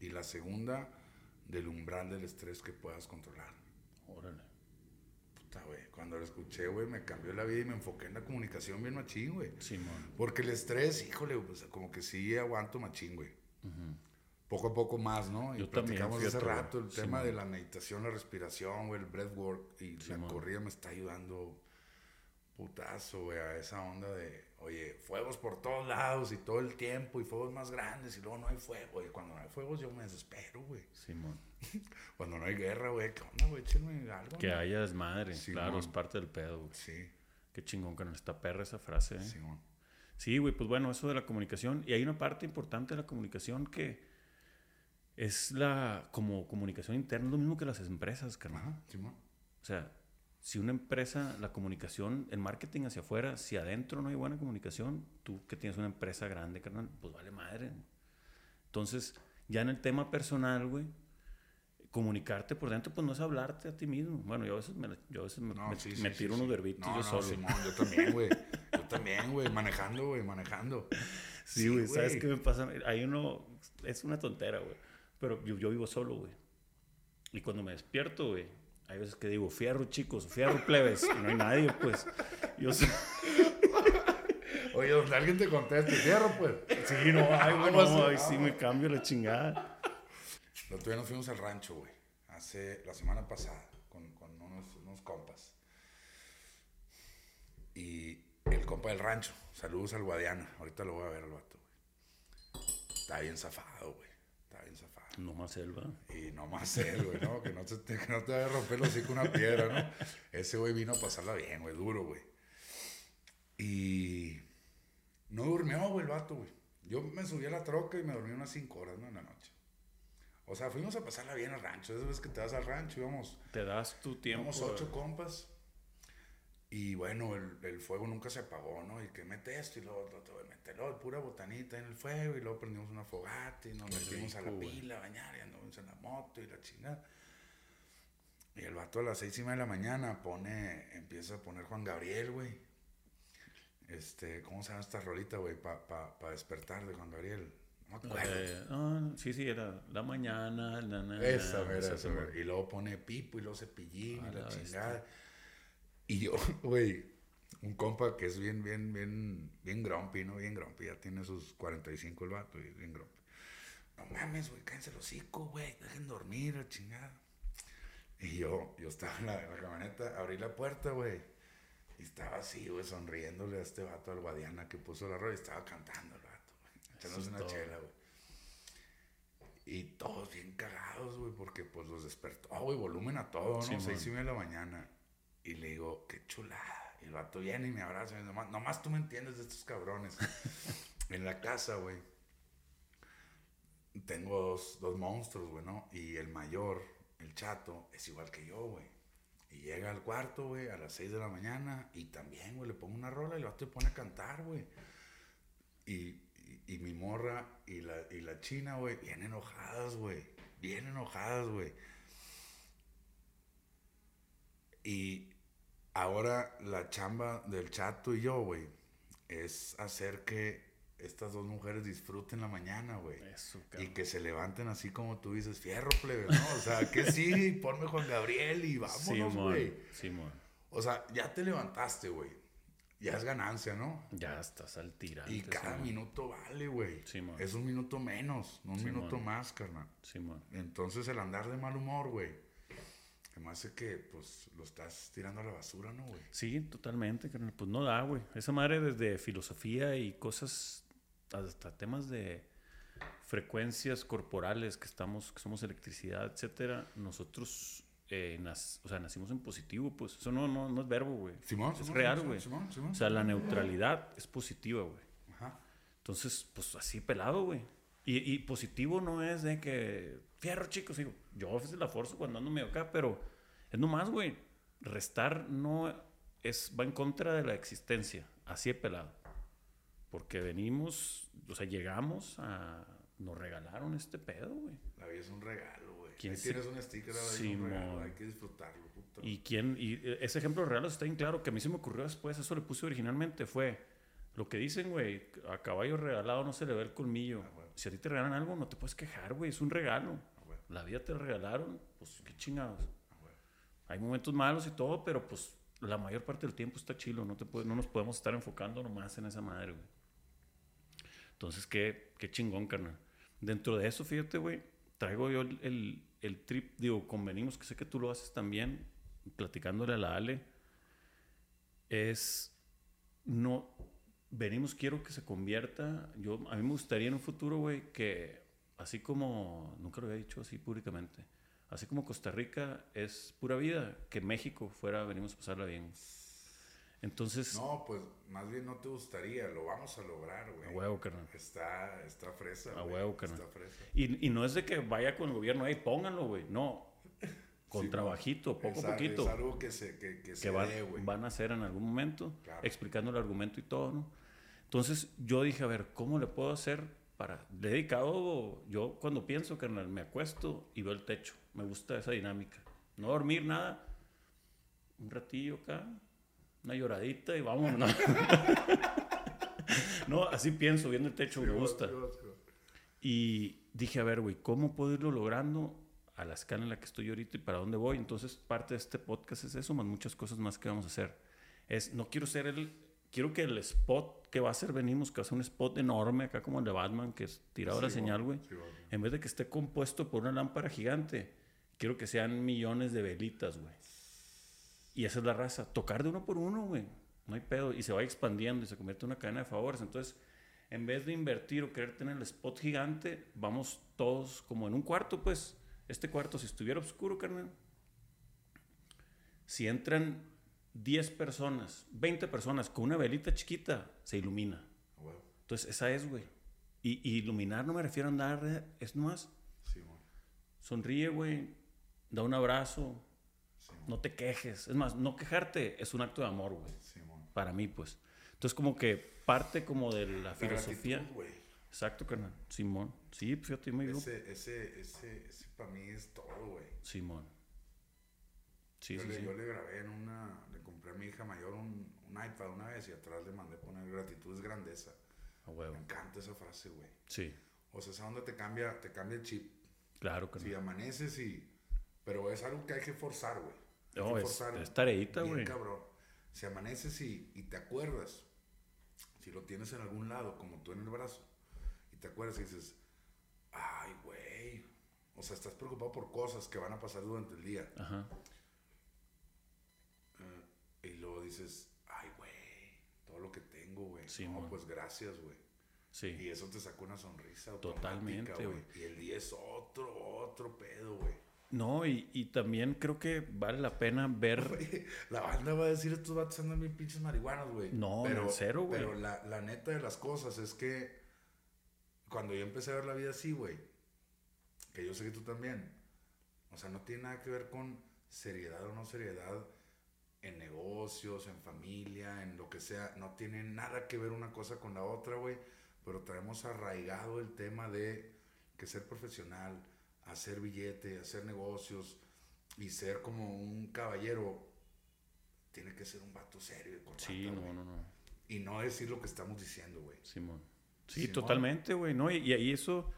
Y la segunda, del umbral del estrés que puedas controlar. Órale. Puta, güey. Cuando lo escuché, güey, me cambió la vida y me enfoqué en la comunicación bien machín, güey. Simón. Porque el estrés, híjole, pues, como que sí aguanto machín, güey. Poco a poco más, ¿no? Y Yo también, platicamos hace fíjate, güey. rato el Sí, tema man. de la meditación, la respiración, güey, el breathwork y Sí, la man. corrida me está ayudando putazo, güey, a esa onda de, oye, fuegos por todos lados y todo el tiempo y fuegos más grandes y luego no hay fuego. Oye, cuando no hay fuegos yo me desespero, güey. Simón. Cuando no hay guerra, güey, ¿qué onda, güey? Échenme algo. Que ¿no? haya desmadre. Simón. claro, es parte del pedo, güey. Sí. Qué chingón, carnal. Está perra esa frase, ¿eh? Simón. Sí, güey, pues bueno, eso de la comunicación. Y hay una parte importante de la comunicación que es la como comunicación interna, es lo mismo que las empresas, carnal. Ajá. O sea, si una empresa, la comunicación, el marketing hacia afuera, si adentro no hay buena comunicación, tú que tienes una empresa grande, carnal, pues vale madre. Entonces, ya en el tema personal, güey, comunicarte por dentro, pues no es hablarte a ti mismo. Bueno, yo a veces me, yo a veces me, No, me- sí, sí, me sí, tiro sí. unos verbitos No, yo no, solo. Simón, yo también, güey. Yo también, güey. Manejando, güey, manejando. Sí, güey, ¿sabes qué me pasa? Hay uno, es una tontera, güey, pero yo, yo vivo solo, güey. Y cuando me despierto, güey, hay veces que digo, fierro, chicos, fierro, plebes, y no hay nadie, pues. Yo sé. Oye, donde alguien te conteste, cierro, pues. Sí, no, ay, güey, Vamos, no, sí, ahí sí me cambio la chingada. El otro día nos fuimos al rancho, güey. Hace la semana pasada, con, con unos, unos compas. Y el compa del rancho, saludos al Guadiana. Ahorita lo voy a ver al vato, güey. Está bien zafado, güey. Está bien zafado. No más selva. Y no más él, güey, ¿no? Que no, te, que no te vaya a romper el hocico una piedra, ¿no? Ese güey vino a pasarla bien, güey, duro, güey. Y no durmió, güey, el vato, güey. Yo me subí a la troca y me dormí unas cinco horas, ¿no? En la noche. O sea, fuimos a pasarla bien al rancho. Esas veces que te vas al rancho, íbamos, Te das tu tiempo. íbamos ocho compas. Y bueno, el, el fuego nunca se apagó, ¿no? Y que mete esto y luego, luego, mételo, pura botanita en el fuego. Y luego prendimos una fogata y nos Qué metimos a la güey. pila a bañar y andamos en la moto y la chingada. Y el vato a las seis y media de la mañana pone, empieza a poner Juan Gabriel, güey. Este, ¿cómo se llama esta rolita, güey? Para pa, pa despertar de Juan Gabriel. No acuerdo. Eh, ah, sí, sí, era la mañana. La, na, Esa, mira, esa, esa. Y luego pone Pipo y luego Cepillín y la la bestia. Y yo, güey, un compa que es bien, bien, bien, bien grumpy, ¿no? Bien grumpy. Ya tiene sus 45 el vato y es bien grumpy. No mames, güey, cállense los hocico, güey. Dejen dormir, la chingada. Y yo, yo estaba en la, en la camioneta, abrí la puerta, güey. Y estaba así, güey, sonriéndole a este vato al Guadiana que puso la rola y estaba cantando el vato, güey. Echándose una todo. chela, güey. Y todos bien cagados, güey, porque pues los despertó, güey, volumen a todo, ¿no? Seis y media de la mañana. Y le digo, qué chulada. Y el vato viene y me abraza. Y me dice, nomás, nomás tú me entiendes de estos cabrones. en la casa, güey. Tengo dos, dos monstruos, güey, ¿no? Y el mayor, el chato, es igual que yo, güey. Y llega al cuarto, güey, a las 6 de la mañana. Y también, güey, le pongo una rola y el vato se pone a cantar, güey. Y, y, y mi morra y la, y la china, güey, bien enojadas, güey. Bien enojadas, güey. Y ahora la chamba del chato y yo, güey, es hacer que estas dos mujeres disfruten la mañana, güey. Eso, Y que se levanten así como tú dices, fierro, plebe, ¿no? O sea, que sí, ponme Juan Gabriel y vámonos, güey. Simón. O sea, ya te levantaste, güey. Ya es ganancia, ¿no? Ya estás al tirante. Y cada Simón. minuto vale, güey. Simón. Es un minuto menos, no un Simón. minuto más, carnal. Simón. Entonces el andar de mal humor, güey, me hace que, pues, lo estás tirando a la basura, ¿no, güey? Sí, totalmente, carnal. Pues no da, güey. Esa madre desde filosofía y cosas, hasta temas de frecuencias corporales que estamos, que somos electricidad, etcétera. Nosotros, eh, nas- o sea, nacimos en positivo, pues. Eso no, no, no es verbo, güey. Simón, Es Simón, real, güey. O sea, la neutralidad es positiva, güey. Ajá. Entonces, pues así pelado, güey. Y, y positivo no es de que, fierro, chicos, digo, yo a veces la forzo cuando ando medio acá, pero es nomás, güey. Restar no es, va en contra de la existencia, así de pelado. Porque venimos, o sea, llegamos a, nos regalaron este pedo, güey. La vida es un regalo, güey. ¿Quién Ahí se- tienes un sticker, la vida es un regalo. Hay que disfrutarlo, puto. Y quién, y eh, ese ejemplo real está bien claro, que a mí se me ocurrió después, eso le puse originalmente, fue lo que dicen, güey, a caballo regalado no se le ve el colmillo. Ah, güey. Si a ti te regalan algo, no te puedes quejar, güey, es un regalo. Ah, güey. La vida te regalaron, pues qué chingados. Hay momentos malos y todo, pero pues la mayor parte del tiempo está chilo, no, te puede- no nos podemos estar enfocando nomás en esa madre, güey. Entonces, qué, qué chingón, carnal. Dentro de eso, fíjate, güey, traigo yo el, el, el trip, digo, convenimos que sé que tú lo haces también, platicándole a la Ale, es, no, venimos, quiero que se convierta, yo, a mí me gustaría en un futuro, güey, que así como, nunca lo había dicho así públicamente, así como Costa Rica es pura vida, que México fuera, venimos a pasarla bien. Entonces, No, pues más bien no te gustaría, lo vamos a lograr, güey. a huevo, carnal. Está, está fresa. A güey, huevo, carnal. Está fresa. Y, y no es de que vaya con el gobierno, ahí pónganlo, güey. No. Con Sí, trabajito, poco a poquito. Es algo que se, que, que se que van, dé, güey. van a hacer en algún momento, Claro. explicando el argumento y todo, ¿no? Entonces yo dije, a ver, ¿cómo le puedo hacer para... Dedicado, yo cuando pienso, carnal, me acuesto y veo el techo. Me gusta esa dinámica. No dormir nada. Un ratillo acá, una lloradita y vamos, ¿no? así pienso, viendo el techo, me gusta. Y dije, a ver, güey, ¿cómo puedo irlo logrando a la escala en la que estoy ahorita y para dónde voy? Entonces, parte de este podcast es eso, más muchas cosas más que vamos a hacer. Es, no quiero ser el, quiero que el spot que va a ser Venimos, que va a ser un spot enorme, acá como el de Batman, que es tirado la Sí, señal, güey. sí, güey. En vez de que esté compuesto por una lámpara gigante, quiero que sean millones de velitas, güey. Y esa es la raza. Tocar de uno por uno, güey. No hay pedo. Y se va expandiendo y se convierte en una cadena de favores. Entonces, en vez de invertir o querer tener el spot gigante, vamos todos como en un cuarto, pues. Este cuarto, si estuviera oscuro, carnal. Si entran 10 personas, 20 personas con una velita chiquita, se ilumina. Entonces, esa es, güey. Y, y iluminar no me refiero a andar, es más, Sí, güey. sonríe, güey, da un abrazo, Sí, no te quejes. Es más, no quejarte es un acto de amor, güey. Sí. Para mí, pues. Entonces, como que parte como de la La filosofía. gratitud. Exacto, carnal. Simón. Sí, fíjate, muy bien. Ese, ese, ese, ese para mí es todo, güey. Simón. Sí, yo, sí, le, sí. yo le grabé en una, le compré a mi hija mayor un, un iPad una vez y atrás le mandé poner gratitud es grandeza. A huevo. Me encanta esa frase, güey. Sí, O sea, es a donde te cambia, te cambia el chip. claro, Si carnal. amaneces y... Pero es algo que hay que forzar, güey. Hay No, que es, forzar es tareita, güey. cabrón. Si amaneces y, y te acuerdas, si lo tienes en algún lado, como tú en el brazo, y te acuerdas y dices, ay, güey. O sea, estás preocupado por cosas que van a pasar durante el día. Ajá. Eh, y luego dices, ay, güey, todo lo que tengo, güey. Sí, no, pues gracias, güey. Sí. Y eso te saca una sonrisa. Totalmente, güey. Y el día es otro, otro pedo, güey. No, y, y también creo que vale la pena ver. La banda va a decir, estos vatos andan bien pinches marihuanos, güey. No, pero, en cero, güey. Pero la, la neta de las cosas es que cuando yo empecé a ver la vida así, güey, que yo sé que tú también, o sea, no tiene nada que ver con seriedad o no seriedad en negocios, en familia, en lo que sea, no tiene nada que ver una cosa con la otra, güey, pero traemos arraigado el tema de que ser profesional, hacer billete, hacer negocios y ser como un caballero tiene que ser un vato serio y corbata, Sí, no, no, no. Y no decir lo que estamos diciendo, güey. Simón. Sí, Simón. totalmente, güey, ¿no? Y, y ahí eso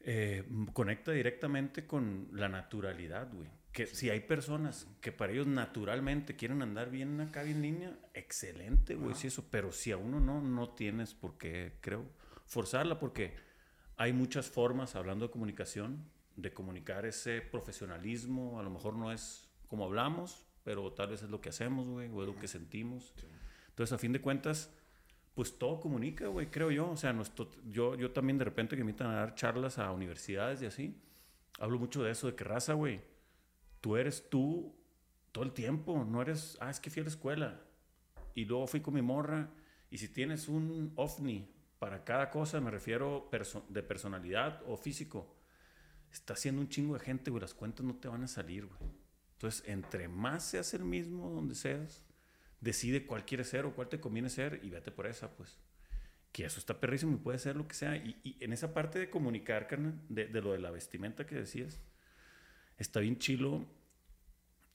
eh, conecta directamente con la naturalidad, güey. Que si hay personas que para ellos naturalmente quieren andar bien acá, bien línea, excelente, güey, Ajá. sí eso. Pero si a uno no, no tienes por qué, creo, forzarla, porque hay muchas formas, hablando de comunicación, de comunicar ese profesionalismo. A lo mejor no es como hablamos, pero tal vez es lo que hacemos, güey, o es lo que sentimos. Sí. Entonces, a fin de cuentas, pues todo comunica, güey, creo yo. O sea, nuestro, yo, yo también de repente que me invitan a dar charlas a universidades y así, hablo mucho de eso, de que raza, güey, tú eres tú todo el tiempo, no eres, ah, es que fui a la escuela y luego fui con mi morra y si tienes un ovni para cada cosa, me refiero perso- de personalidad o físico, está haciendo un chingo de gente, güey, las cuentas no te van a salir, güey. Entonces, entre más seas el mismo donde seas, decide cuál quieres ser o cuál te conviene ser y vete por esa, pues. Que eso está perrísimo y puede ser lo que sea. Y, y en esa parte de comunicar, carnal, de, de lo de la vestimenta que decías, está bien chilo.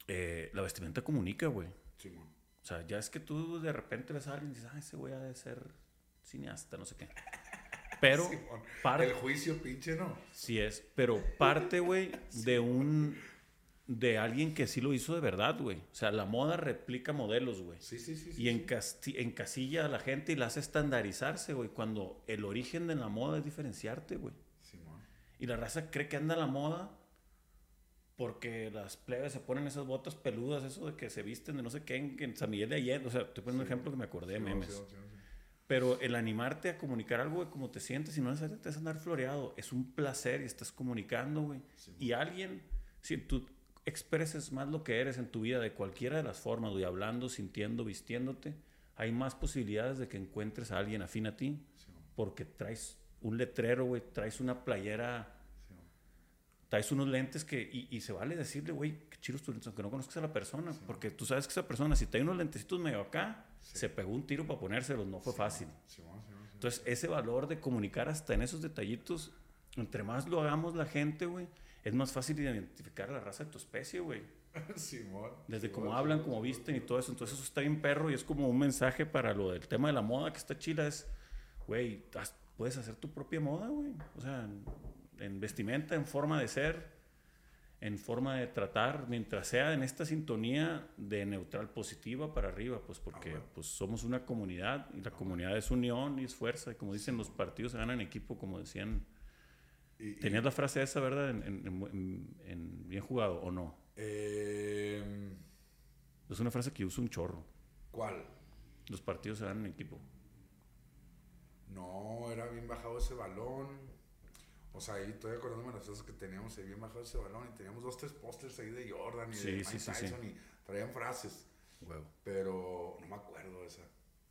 eh, la vestimenta comunica, güey. Simón. O sea, ya es que tú de repente ves a alguien y dices, ah, ese güey ha de ser cineasta, no sé qué. Pero parte, El juicio pinche, ¿no? sí es, pero parte, güey, de un, de alguien que sí lo hizo de verdad, güey. O sea, la moda replica modelos, güey. Sí, sí, sí. sí, Y sí. encasti- encasilla a la gente y la hace estandarizarse, güey. Cuando el origen de la moda es diferenciarte, güey. Simón. Y la raza cree que anda a la moda porque las plebes se ponen esas botas peludas, eso de que se visten de no sé qué en, en San Miguel de Allende. O sea, te pongo un Sí. ejemplo que me acordé de memes. Pero el animarte a comunicar algo de cómo te sientes y no necesariamente a andar floreado, es un placer y estás comunicando, güey. Sí, y alguien, si tú, expreses más lo que eres en tu vida de cualquiera de las formas, güey, hablando, sintiendo, vistiéndote, hay más posibilidades de que encuentres a alguien afín a ti. Porque traes un letrero, güey, traes una playera, traes unos lentes que, y, y se vale decirle, güey, qué chidos tus lentes, aunque no conozcas a la persona, porque tú sabes que esa persona, si trae unos lentecitos medio acá, se pegó un tiro para ponérselos, no fue fácil. Entonces, ese valor de comunicar hasta en esos detallitos, entre más lo hagamos la gente, güey, es más fácil identificar la raza de tu especie, güey. Simón. Desde cómo hablan, cómo visten y todo eso. Entonces, eso está bien perro y es como un mensaje para lo del tema de la moda que está chila. Es, güey, puedes hacer tu propia moda, güey. O sea, en, en vestimenta, en forma de ser, en forma de tratar, mientras sea en esta sintonía de neutral positiva para arriba, pues porque bueno. pues somos una comunidad y la comunidad es unión y es fuerza. Y como dicen, los partidos se ganan en equipo, como decían. Y- y- Tenías la frase esa, ¿verdad? En, en- en- en bien jugado o no. Em, Es una frase que uso un chorro. ¿Cuál? Los partidos se dan en equipo. No, era bien bajado ese balón. O sea, ahí estoy acordándome de las cosas que teníamos ahí bien bajado ese balón. Y teníamos dos, tres pósters ahí de Jordan y Sí, de sí, Mike sí, sí. Tyson y traían frases. Huevo. Pero no me acuerdo de esa.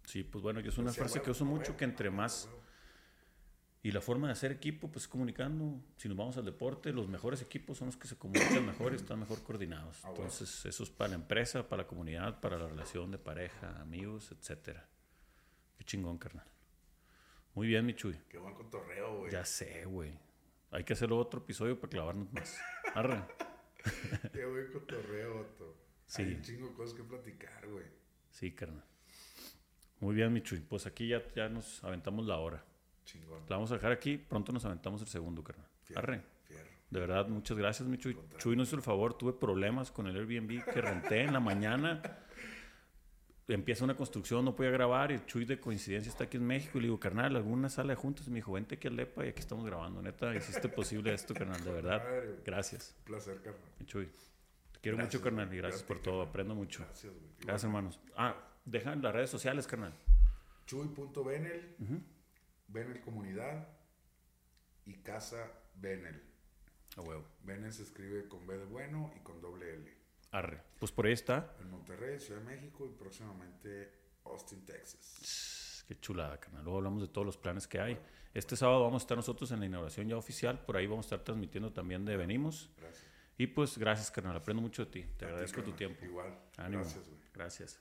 Sí, pues bueno, yo es una frase que "Huevo, uso huevo, mucho, que entre más... huevo". Y la forma de hacer equipo, pues comunicando. Si nos vamos al deporte, los mejores equipos son los que se comunican mejor y están mejor coordinados. Ah, bueno. Entonces, eso es para la empresa, para la comunidad, para la relación de pareja, amigos, etcétera. Qué chingón, carnal. Muy bien, mi Chuy. Qué buen cotorreo, güey. Ya sé, güey. Hay que hacerlo otro episodio para clavarnos más. Arre. Qué buen cotorreo, Otto. Sí. Hay un chingo de cosas que platicar, güey. Sí, carnal. Muy bien, mi Chuy. Pues aquí ya, ya nos aventamos la hora. Chingón. La vamos a dejar aquí. Pronto nos aventamos el segundo, carnal. Fierro, Arre. Fierro. De verdad, muchas gracias, mi Chuy. Contrario. Chuy nos hizo el favor. Tuve problemas con el Airbnb que renté en la mañana. Empieza una construcción, no podía grabar. Y Chuy, de coincidencia, está aquí en México. Y le digo, carnal, ¿alguna sala de juntas? Y me dijo, vente aquí al Lepa y aquí estamos grabando. Neta, hiciste posible esto, carnal. De verdad. Madre. Gracias, Un placer, carnal. Chuy. Te quiero Gracias, mucho, carnal. Y gracias Gracias, por todo. carnal. Aprendo mucho. Gracias, güey. Gracias, hermanos. Ah, dejan las redes sociales, carnal. Chuy.benel, Ujú. Benel Comunidad y Casa Benel. A huevo. Benel se escribe con B de bueno y con doble L. Arre. Pues por ahí está. En Monterrey, Ciudad de México y próximamente Austin, Texas. Qué chulada, carnal. Luego hablamos de todos los planes que hay. Este sábado vamos a estar nosotros en la inauguración ya oficial. Por ahí vamos a estar transmitiendo también de Venimos. Gracias. Y pues gracias, carnal. Aprendo mucho de ti. Te A ti, agradezco tu tiempo. Igual. Ánimo. Gracias, güey. Gracias.